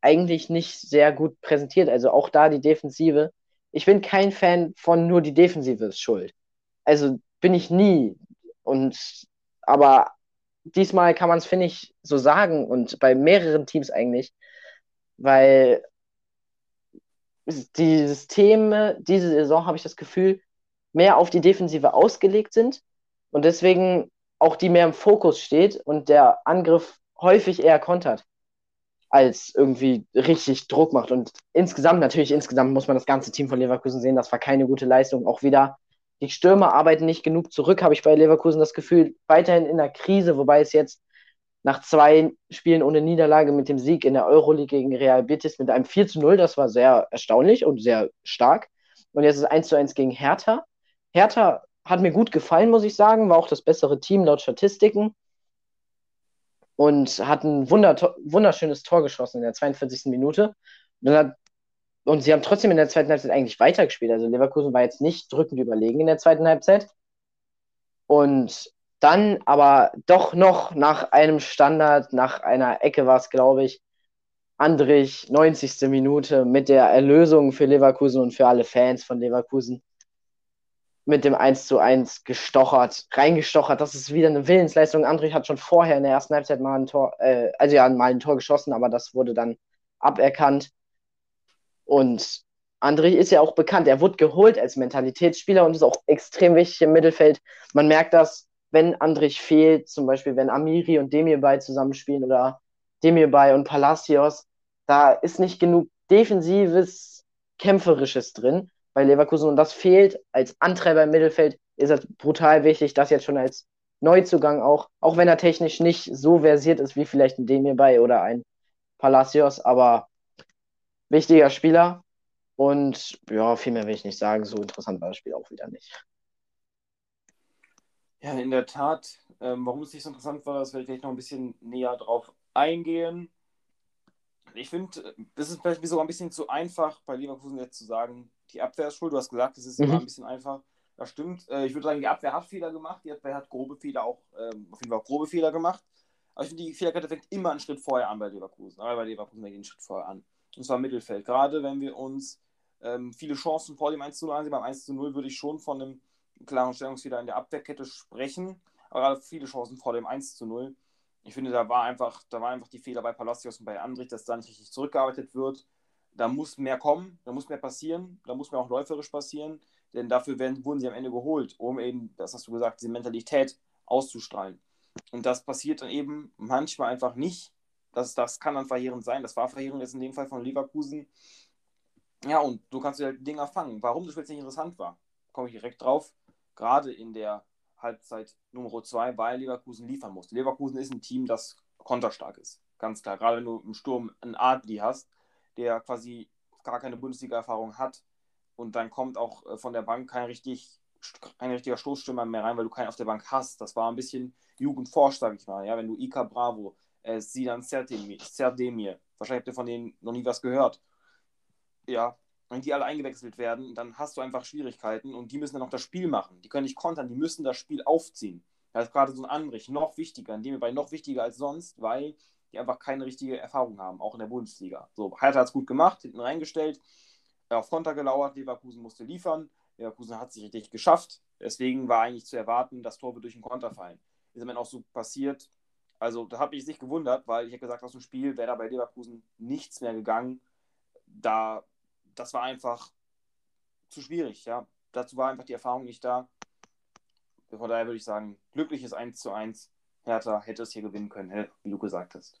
eigentlich nicht sehr gut präsentiert. Also auch da die Defensive. Ich bin kein Fan von nur die Defensive ist schuld. Also bin ich nie. Und aber diesmal kann man es, finde ich, so sagen und bei mehreren Teams eigentlich, weil die Systeme diese Saison, habe ich das Gefühl, mehr auf die Defensive ausgelegt sind und deswegen auch die mehr im Fokus steht und der Angriff häufig eher kontert, als irgendwie richtig Druck macht. Und insgesamt, natürlich, insgesamt muss man das ganze Team von Leverkusen sehen, das war keine gute Leistung. Auch wieder, die Stürmer arbeiten nicht genug zurück, habe ich bei Leverkusen das Gefühl, weiterhin in der Krise, wobei es jetzt nach zwei Spielen ohne Niederlage mit dem Sieg in der Euroleague gegen Real Betis mit einem 4 zu 0. Das war sehr erstaunlich und sehr stark. Und jetzt ist es 1 zu 1 gegen Hertha. Hertha hat mir gut gefallen, muss ich sagen. War auch das bessere Team laut Statistiken. Und hat ein wunderschönes Tor geschossen in der 42. Minute. Und, hat, und sie haben trotzdem in der zweiten Halbzeit eigentlich weitergespielt. Also Leverkusen war jetzt nicht drückend überlegen in der zweiten Halbzeit. Und dann aber doch noch nach einem Standard, nach einer Ecke war es, glaube ich, Andrich, 90. Minute mit der Erlösung für Leverkusen und für alle Fans von Leverkusen mit dem 1 zu 1 gestochert, reingestochert. Das ist wieder eine Willensleistung. Andrich hat schon vorher in der ersten Halbzeit mal ein Tor, äh, also ja, mal ein Tor geschossen, aber das wurde dann aberkannt. Und Andrich ist ja auch bekannt. Er wurde geholt als Mentalitätsspieler und ist auch extrem wichtig im Mittelfeld. Man merkt das wenn Andrich fehlt, zum Beispiel wenn Amiri und Demirbay zusammenspielen oder Demirbay und Palacios, da ist nicht genug defensives, kämpferisches drin bei Leverkusen. Und das fehlt als Antreiber im Mittelfeld, ist es brutal wichtig, das jetzt schon als Neuzugang auch, auch wenn er technisch nicht so versiert ist wie vielleicht ein Demirbay oder ein Palacios, aber wichtiger Spieler. Und ja, viel mehr will ich nicht sagen, so interessant war das Spiel auch wieder nicht. Ja, in der Tat. Ähm, warum es nicht so interessant war, das werde ich vielleicht noch ein bisschen näher drauf eingehen. Ich finde, das ist vielleicht sogar ein bisschen zu einfach, bei Leverkusen jetzt zu sagen, die Abwehr ist schuld. Du hast gesagt, es ist mhm. immer ein bisschen einfach. Das stimmt. Äh, ich würde sagen, die Abwehr hat Fehler gemacht. Die Abwehr hat grobe Fehler auch, ähm, auf jeden Fall auch grobe Fehler gemacht. Aber ich finde, die Fehlerkette fängt immer einen Schritt vorher an bei Leverkusen. Aber bei Leverkusen fängt einen Schritt vorher an. Und zwar Mittelfeld. Gerade wenn wir uns ähm, viele Chancen vor dem 1 zu 0 ansehen, beim 1 zu 0 würde ich schon von einem klaren Stellungsfehler in der Abwehrkette sprechen, aber gerade viele Chancen vor dem 1 zu 0. Ich finde, da war einfach, da war einfach die Fehler bei Palacios und bei Andrich, dass da nicht richtig zurückgearbeitet wird. Da muss mehr kommen, da muss mehr passieren, da muss mehr auch läuferisch passieren, denn dafür werden, wurden sie am Ende geholt, um eben, das hast du gesagt, diese Mentalität auszustrahlen. Und das passiert dann eben manchmal einfach nicht. Das, das kann dann verheerend sein. Das war verheerend jetzt in dem Fall von Leverkusen. Ja, und du kannst dir halt Dinger fangen. Warum das jetzt nicht interessant war, komme ich direkt drauf gerade in der Halbzeit Nummer 2, weil Leverkusen liefern musste. Leverkusen ist ein Team, das konterstark ist. Ganz klar. Gerade wenn du im Sturm einen Adli hast, der quasi gar keine Bundesliga-Erfahrung hat und dann kommt auch äh, von der Bank kein, richtig, kein richtiger Stoßstürmer mehr rein, weil du keinen auf der Bank hast. Das war ein bisschen Jugendforsch, sag ich mal. Ja, wenn du Ika Bravo, äh, Sidan Serdemir, wahrscheinlich habt ihr von denen noch nie was gehört. Ja, und die alle eingewechselt werden, dann hast du einfach Schwierigkeiten und die müssen dann auch das Spiel machen. Die können nicht kontern, die müssen das Spiel aufziehen. Da ist gerade so ein Anrich noch wichtiger, in dem bei noch wichtiger als sonst, weil die einfach keine richtige Erfahrung haben, auch in der Bundesliga. So, Hertha hat es gut gemacht, hinten reingestellt, auf Konter gelauert, Leverkusen musste liefern, Leverkusen hat sich richtig geschafft, deswegen war eigentlich zu erwarten, das Tor wird durch den Konter fallen. Ist am Ende auch so passiert. Also da habe ich sich gewundert, weil ich habe gesagt, aus dem Spiel wäre da bei Leverkusen nichts mehr gegangen. Da, das war einfach zu schwierig, ja. Dazu war einfach die Erfahrung nicht da. Von daher würde ich sagen, glückliches 1 zu 1. Hertha hätte es hier gewinnen können, wie du gesagt hast.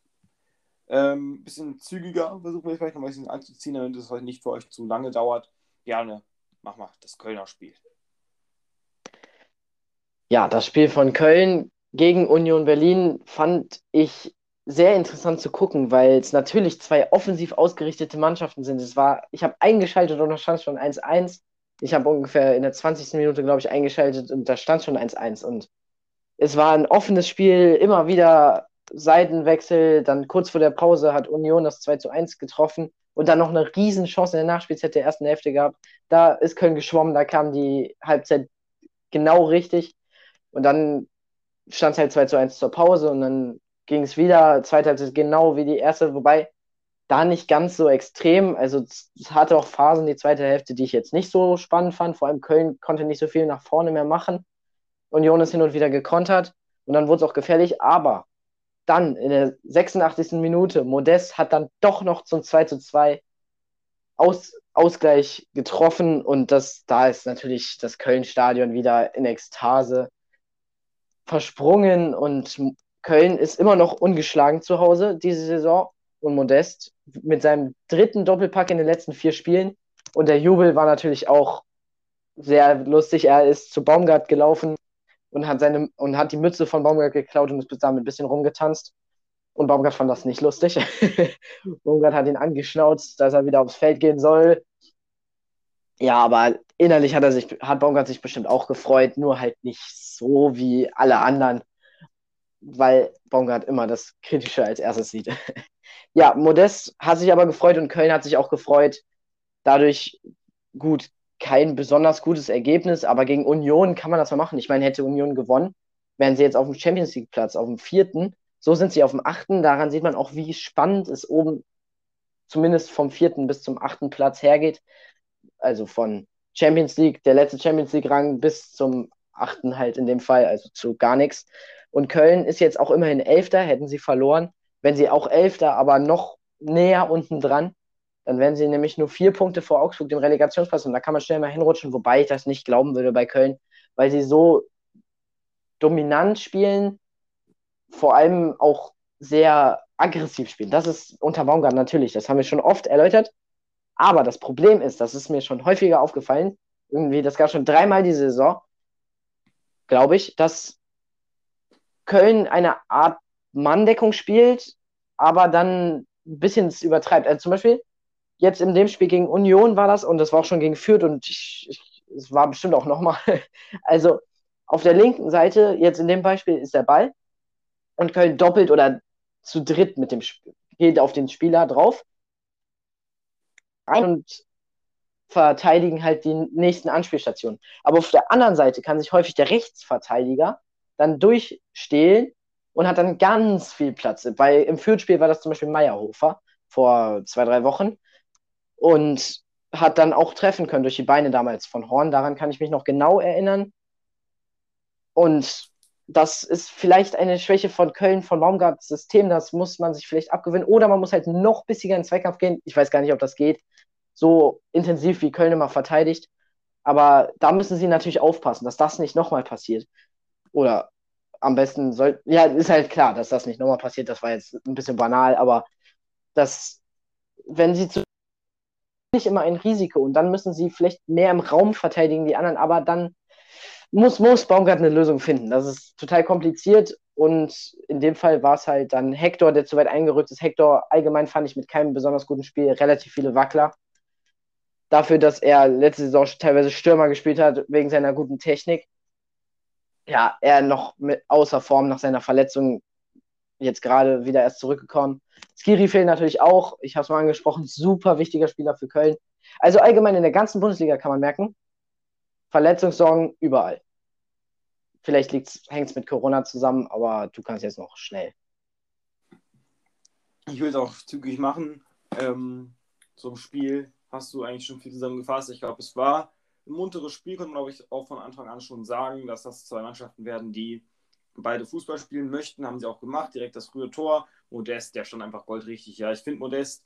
Ähm, bisschen zügiger versuchen wir vielleicht noch ein bisschen anzuziehen, damit es heute nicht für euch zu lange dauert. Gerne, mach mal das Kölner Spiel. Ja, das Spiel von Köln gegen Union Berlin fand ich sehr interessant zu gucken, weil es natürlich zwei offensiv ausgerichtete Mannschaften sind. Es war, ich habe eingeschaltet und da stand schon 1-1. Ich habe ungefähr in der 20. Minute, glaube ich, eingeschaltet und da stand schon 1-1. Und es war ein offenes Spiel, immer wieder Seitenwechsel. Dann kurz vor der Pause hat Union das 2 1 getroffen und dann noch eine Riesenchance in der Nachspielzeit der ersten Hälfte gehabt. Da ist Köln geschwommen, da kam die Halbzeit genau richtig. Und dann stand es halt 2 zu 1 zur Pause und dann ging es wieder, zweite Halbzeit genau wie die erste, wobei da nicht ganz so extrem. Also es hatte auch Phasen, die zweite Hälfte, die ich jetzt nicht so spannend fand. Vor allem Köln konnte nicht so viel nach vorne mehr machen. Union ist hin und wieder gekontert und dann wurde es auch gefährlich. Aber dann in der 86. Minute, Modest hat dann doch noch zum 2 zu 2 Aus, Ausgleich getroffen und das, da ist natürlich das Köln-Stadion wieder in Ekstase versprungen und Köln ist immer noch ungeschlagen zu Hause diese Saison und Modest mit seinem dritten Doppelpack in den letzten vier Spielen. Und der Jubel war natürlich auch sehr lustig. Er ist zu Baumgart gelaufen und hat seine und hat die Mütze von Baumgart geklaut und ist damit ein bisschen rumgetanzt. Und Baumgart fand das nicht lustig. <laughs> Baumgart hat ihn angeschnauzt, dass er wieder aufs Feld gehen soll. Ja, aber innerlich hat er sich, hat Baumgart sich bestimmt auch gefreut, nur halt nicht so wie alle anderen weil Baumgart immer das Kritische als erstes sieht. <laughs> ja, Modest hat sich aber gefreut und Köln hat sich auch gefreut. Dadurch gut, kein besonders gutes Ergebnis, aber gegen Union kann man das mal machen. Ich meine, hätte Union gewonnen, wären sie jetzt auf dem Champions League Platz, auf dem vierten. So sind sie auf dem achten. Daran sieht man auch, wie spannend es oben zumindest vom vierten bis zum achten Platz hergeht. Also von Champions League, der letzte Champions League Rang bis zum achten halt in dem Fall, also zu gar nichts. Und Köln ist jetzt auch immerhin Elfter, hätten sie verloren. Wenn sie auch Elfter, aber noch näher unten dran, dann wären sie nämlich nur vier Punkte vor Augsburg, dem Relegationsplatz. Und da kann man schnell mal hinrutschen, wobei ich das nicht glauben würde bei Köln, weil sie so dominant spielen, vor allem auch sehr aggressiv spielen. Das ist unter Baumgart natürlich, das haben wir schon oft erläutert. Aber das Problem ist, das ist mir schon häufiger aufgefallen, irgendwie, das gab schon dreimal die Saison, glaube ich, dass Köln eine Art Manndeckung spielt, aber dann ein bisschen übertreibt. Also zum Beispiel jetzt in dem Spiel gegen Union war das und das war auch schon gegen Fürth und ich, ich, es war bestimmt auch nochmal. <laughs> Also auf der linken Seite, jetzt in dem Beispiel, ist der Ball und Köln doppelt oder zu dritt mit dem Spiel, geht auf den Spieler drauf und verteidigen halt die nächsten Anspielstationen. Aber auf der anderen Seite kann sich häufig der Rechtsverteidiger dann durchstehlen und hat dann ganz viel Platz. Bei, Im Fürth-Spiel war das zum Beispiel Meyerhofer vor zwei, drei Wochen und hat dann auch treffen können durch die Beine damals von Horn. Daran kann ich mich noch genau erinnern. Und das ist vielleicht eine Schwäche von Köln, von Baumgarts System. Das muss man sich vielleicht abgewinnen. Oder man muss halt noch bissiger in den Zweikampf gehen. Ich weiß gar nicht, ob das geht. So intensiv wie Köln immer verteidigt. Aber da müssen sie natürlich aufpassen, dass das nicht nochmal passiert. Oder am besten soll, ja, ist halt klar, dass das nicht nochmal passiert. Das war jetzt ein bisschen banal, aber das, wenn sie zu nicht immer ein Risiko und dann müssen sie vielleicht mehr im Raum verteidigen, die anderen, aber dann muss, muss Baumgart eine Lösung finden. Das ist total kompliziert und in dem Fall war es halt dann Hector, der zu weit eingerückt ist. Hector allgemein fand ich mit keinem besonders guten Spiel relativ viele Wackler. Dafür, dass er letzte Saison teilweise Stürmer gespielt hat, wegen seiner guten Technik ja, er noch mit außer Form nach seiner Verletzung jetzt gerade wieder erst zurückgekommen. Skiri fehlt natürlich auch. Ich habe es mal angesprochen, super wichtiger Spieler für Köln. Also allgemein in der ganzen Bundesliga kann man merken, Verletzungssorgen überall. Vielleicht hängt es mit Corona zusammen, aber du kannst jetzt noch schnell. Ich will es auch zügig machen. Ähm, zum Spiel hast du eigentlich schon viel zusammengefasst. Ich glaube, es war munteres Spiel, konnte man, glaube ich, auch von Anfang an schon sagen, dass das zwei Mannschaften werden, die beide Fußball spielen möchten. Haben sie auch gemacht. Direkt das frühe Tor. Modest, der stand einfach goldrichtig. Ja, ich finde Modest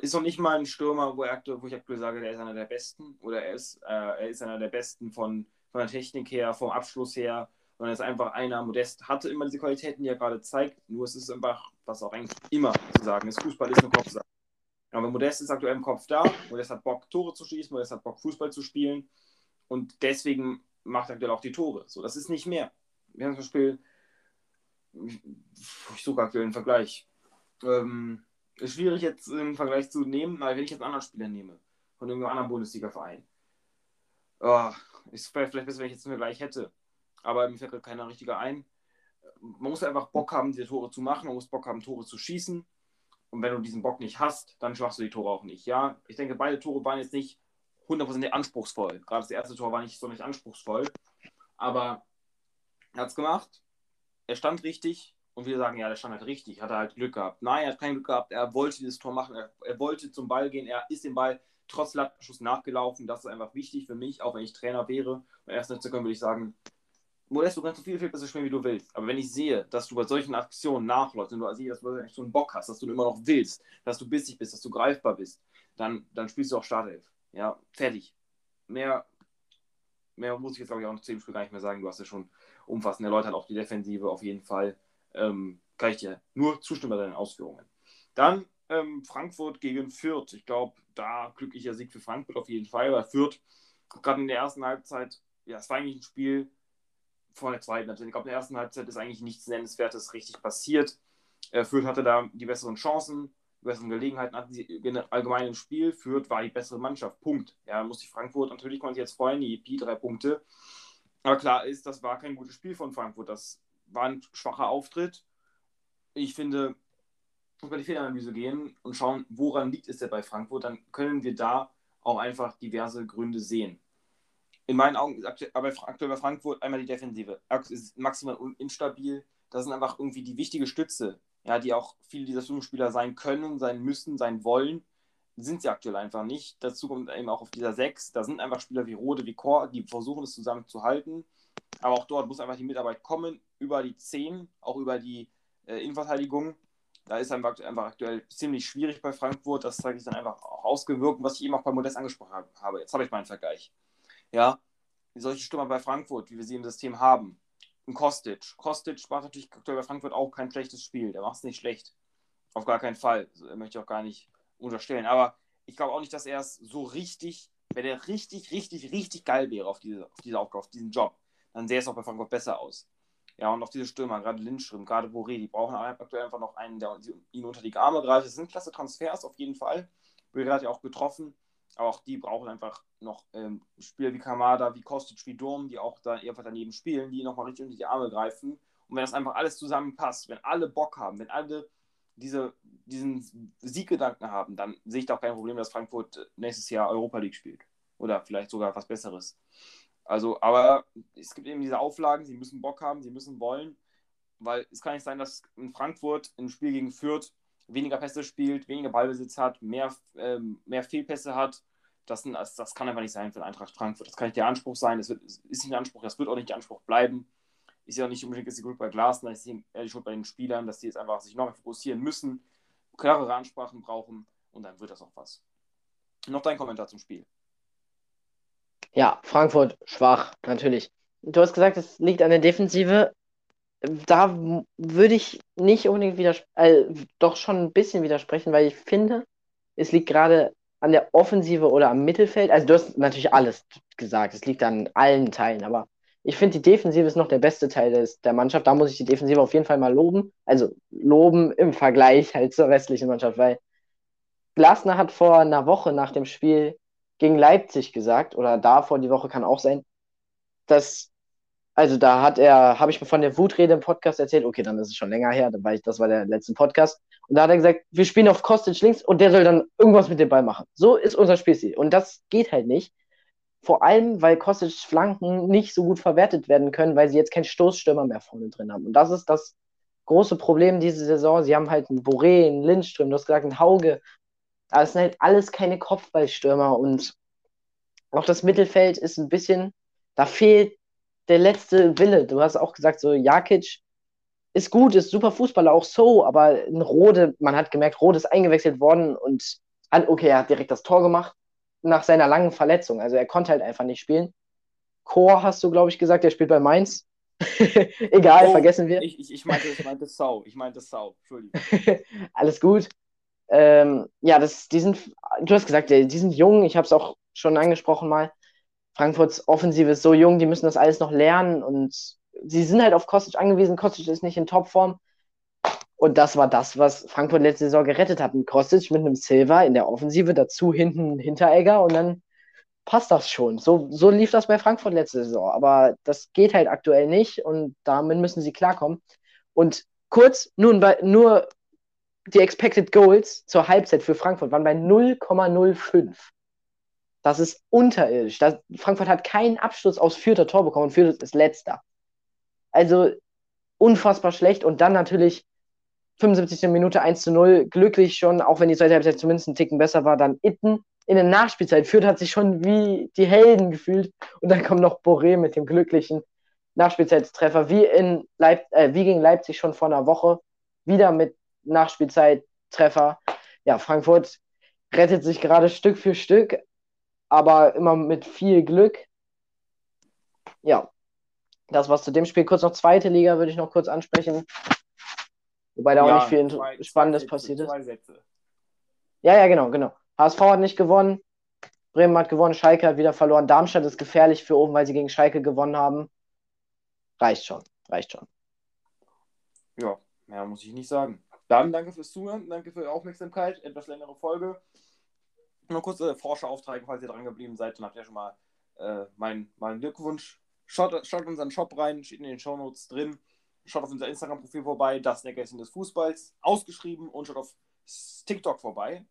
ist noch nicht mal ein Stürmer, wo, er, wo ich aktuell sage, der ist einer der besten. Oder er ist, äh, er ist einer der besten von, von der Technik her, vom Abschluss her. Sondern er ist einfach einer, Modest hatte immer diese Qualitäten, die er gerade zeigt. Nur es ist einfach, was auch eigentlich immer zu sagen ist, Fußball ist eine Kopfsache. Aber Modest ist aktuell im Kopf da. Modest hat Bock, Tore zu schießen. Modest hat Bock, Fußball zu spielen. Und deswegen macht er aktuell auch die Tore. So, das ist nicht mehr. Wir haben zum Beispiel, ich suche aktuell einen Vergleich. Ähm, ist schwierig jetzt im Vergleich zu nehmen, weil wenn ich jetzt einen anderen Spieler nehme, von irgendeinem anderen Bundesliga-Verein, oh, ist vielleicht besser, wenn ich jetzt einen Vergleich hätte. Aber mir fällt keiner richtiger ein. Man muss einfach Bock haben, diese Tore zu machen, man muss Bock haben, Tore zu schießen. Und wenn du diesen Bock nicht hast, dann machst du die Tore auch nicht. Ja, ich denke, beide Tore waren jetzt nicht 100% anspruchsvoll. Gerade das erste Tor war nicht so nicht anspruchsvoll. Aber er hat es gemacht. Er stand richtig. Und wir sagen, ja, der stand halt richtig, hat er halt Glück gehabt. Nein, er hat kein Glück gehabt. Er wollte dieses Tor machen. Er, er wollte zum Ball gehen. Er ist dem Ball trotz Lattenschuss nachgelaufen. Das ist einfach wichtig für mich, auch wenn ich Trainer wäre. Beim ersten FC Köln würde ich sagen, Modest, du kannst so viel, viel besser spielen, wie du willst. Aber wenn ich sehe, dass du bei solchen Aktionen nachläufst und du siehst, dass du so einen Bock hast, dass du immer noch willst, dass du bissig bist, dass du greifbar bist, dann, dann spielst du auch Startelf. Ja, fertig. Mehr, mehr muss ich jetzt, glaube ich, auch noch zu dem Spiel gar nicht mehr sagen. Du hast ja schon umfassend erläutert, auch die Defensive auf jeden Fall. Ähm, kann ich dir nur zustimmen bei deinen Ausführungen. Dann ähm, Frankfurt gegen Fürth. Ich glaube, da glücklicher Sieg für Frankfurt auf jeden Fall, weil Fürth gerade in der ersten Halbzeit, ja, es war eigentlich ein Spiel, vor der zweiten Halbzeit. Ich glaube, in der ersten Halbzeit ist eigentlich nichts Nennenswertes richtig passiert. Äh, Fürth hatte da die besseren Chancen, die besseren Gelegenheiten hatten sie allgemein im Spiel. Fürth war die bessere Mannschaft. Punkt. Ja, muss sich Frankfurt natürlich konnte sich jetzt freuen, die EP drei Punkte. Aber klar ist, das war kein gutes Spiel von Frankfurt. Das war ein schwacher Auftritt. Ich finde, bei die Fehlanalyse gehen und schauen, woran liegt es denn bei Frankfurt, dann können wir da auch einfach diverse Gründe sehen in meinen Augen ist aber aktuell bei Frankfurt einmal die Defensive. Ist maximal instabil. Das sind einfach irgendwie die wichtige Stütze, ja, die auch viele dieser Führungsspieler sein können, sein müssen, sein wollen. Sind sie aktuell einfach nicht. Dazu kommt eben auch auf dieser Sechs. Da sind einfach Spieler wie Rode, wie Chor, die versuchen es zusammen zu halten. Aber auch dort muss einfach die Mitarbeit kommen, über die Zehn, auch über die äh, Innenverteidigung. Da ist einfach, einfach aktuell ziemlich schwierig bei Frankfurt. Das zeige ich dann einfach auch ausgewirkt, was ich eben auch bei Modest angesprochen habe. Jetzt habe ich meinen Vergleich. Ja, solche Stürmer bei Frankfurt, wie wir sie im System haben. Ein Kostic. Kostic macht natürlich aktuell bei Frankfurt auch kein schlechtes Spiel. Der macht es nicht schlecht. Auf gar keinen Fall. Das möchte ich auch gar nicht unterstellen. Aber ich glaube auch nicht, dass er es so richtig, wenn er richtig, richtig, richtig geil wäre auf diese, auf diese Aufgabe, auf diesen Job, dann sähe es auch bei Frankfurt besser aus. Ja, und auch diese Stürmer, gerade Lindström, gerade Boré, die brauchen aktuell einfach noch einen, der ihnen unter die Arme greift. Das sind klasse Transfers auf jeden Fall. Boré hat ja auch getroffen. Aber auch die brauchen einfach noch ähm, Spieler wie Kamada, wie Kostic, wie Durm, die auch da einfach daneben spielen, die nochmal richtig unter die Arme greifen. Und wenn das einfach alles zusammenpasst, wenn alle Bock haben, wenn alle diese, diesen Sieggedanken haben, dann sehe ich da auch kein Problem, dass Frankfurt nächstes Jahr Europa League spielt. Oder vielleicht sogar was Besseres. Also, aber es gibt eben diese Auflagen, sie müssen Bock haben, sie müssen wollen, weil es kann nicht sein, dass in Frankfurt im Spiel gegen Fürth weniger Pässe spielt, weniger Ballbesitz hat, mehr, ähm, mehr Fehlpässe hat. Das, das, das, kann einfach nicht sein für den Eintracht Frankfurt. Das kann nicht der Anspruch sein. Das wird, ist nicht der Anspruch, das wird auch nicht der Anspruch bleiben. Ist ja auch nicht unbedingt die Schuld bei Glasner, ist die Schuld bei den Spielern, dass die jetzt einfach sich noch mehr fokussieren müssen, klarere Ansprachen brauchen und dann wird das auch was. Noch dein Kommentar zum Spiel. Ja, Frankfurt schwach, natürlich. Du hast gesagt, es liegt an der Defensive da würde ich nicht unbedingt widersprechen, äh, doch schon ein bisschen widersprechen, weil ich finde, es liegt gerade an der Offensive oder am Mittelfeld. Also du hast natürlich alles gesagt, es liegt an allen Teilen, aber ich finde, die Defensive ist noch der beste Teil des, der Mannschaft. Da muss ich die Defensive auf jeden Fall mal loben. Also loben im Vergleich halt zur restlichen Mannschaft, weil Glasner hat vor einer Woche nach dem Spiel gegen Leipzig gesagt, oder davor die Woche kann auch sein, dass also da hat er, habe ich mir von der Wutrede im Podcast erzählt, okay, dann ist es schon länger her, war ich, das war der letzte Podcast. Und da hat er gesagt, wir spielen auf Kostic links und der soll dann irgendwas mit dem Ball machen. So ist unser Spielstil. Und das geht halt nicht. Vor allem, weil Kostic Flanken nicht so gut verwertet werden können, weil sie jetzt keinen Stoßstürmer mehr vorne drin haben. Und das ist das große Problem diese Saison. Sie haben halt einen Boré, einen Lindström, du hast gesagt, einen Hauge. Aber es sind halt alles keine Kopfballstürmer und auch das Mittelfeld ist ein bisschen, da fehlt der letzte Wille. Du hast auch gesagt, so Jakic ist gut, ist super Fußballer, auch so, aber ein Rode, man hat gemerkt, Rode ist eingewechselt worden und hat, okay, er hat direkt das Tor gemacht nach seiner langen Verletzung. Also er konnte halt einfach nicht spielen. Chor hast du, glaube ich, gesagt, der spielt bei Mainz. <laughs> Egal, oh, vergessen wir. Ich, ich, ich, meinte, ich meinte Sau. Ich meinte Sau. Entschuldigung. <laughs> Alles gut. Ähm, ja, das, die sind, du hast gesagt, die sind jung. Ich habe es auch schon angesprochen mal. Frankfurts Offensive ist so jung, die müssen das alles noch lernen und sie sind halt auf Kostic angewiesen. Kostic ist nicht in Topform. Und das war das, was Frankfurt letzte Saison gerettet hat. Ein Kostic mit einem Silver in der Offensive, dazu hinten Hinteregger und dann passt das schon. So, so lief das bei Frankfurt letzte Saison. Aber das geht halt aktuell nicht und damit müssen sie klarkommen. Und kurz, nun bei, nur die Expected Goals zur Halbzeit für Frankfurt waren bei 0,05. Das ist unterirdisch. Das, Frankfurt hat keinen Abschluss aus vierter Tor bekommen und ist letzter. Also unfassbar schlecht und dann natürlich 75. Minute 1 zu 0, glücklich schon, auch wenn die zweite Halbzeit zumindest ein Ticken besser war, dann Itten in der Nachspielzeit. Fürth hat sich schon wie die Helden gefühlt und dann kommt noch Boré mit dem glücklichen Nachspielzeitstreffer, wie, in Leip äh, wie gegen Leipzig schon vor einer Woche, wieder mit Nachspielzeittreffer. Ja, Frankfurt rettet sich gerade Stück für Stück, aber immer mit viel Glück. Ja, das war's zu dem Spiel. Kurz noch zweite Liga würde ich noch kurz ansprechen. Wobei da ja, auch nicht viel zwei, Spannendes zwei passiert ist. Ja, ja, genau, genau. HSV hat nicht gewonnen. Bremen hat gewonnen. Schalke hat wieder verloren. Darmstadt ist gefährlich für oben, weil sie gegen Schalke gewonnen haben. Reicht schon. Reicht schon. Ja, mehr muss ich nicht sagen. Dann danke fürs Zuhören, danke für die Aufmerksamkeit. Etwas längere Folge. Nur kurz äh, Forscherauftrag, falls ihr dran geblieben seid, dann habt ihr schon mal äh, meinen mein Glückwunsch. Schaut, schaut unseren Shop rein, steht in den Shownotes drin. Schaut auf unser Instagram-Profil vorbei, das Neckerchen des Fußballs, ausgeschrieben und schaut auf TikTok vorbei.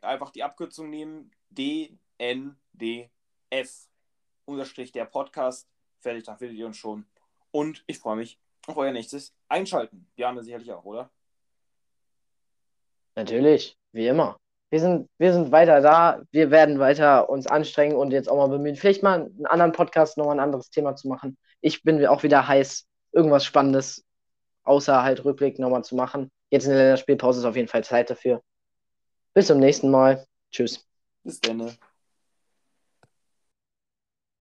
Einfach die Abkürzung nehmen, DNDF, unterstrich der Podcast. Fertig, dann findet ihr uns schon. Und ich freue mich auf euer nächstes Einschalten. Bjarne sicherlich auch, oder? Natürlich, wie immer wir sind, wir sind weiter da, wir werden weiter uns anstrengen und jetzt auch mal bemühen, vielleicht mal einen anderen Podcast, nochmal ein anderes Thema zu machen. Ich bin auch wieder heiß, irgendwas Spannendes außer halt Rückblick nochmal zu machen. Jetzt in der Spielpause ist auf jeden Fall Zeit dafür. Bis zum nächsten Mal. Tschüss. Bis dann.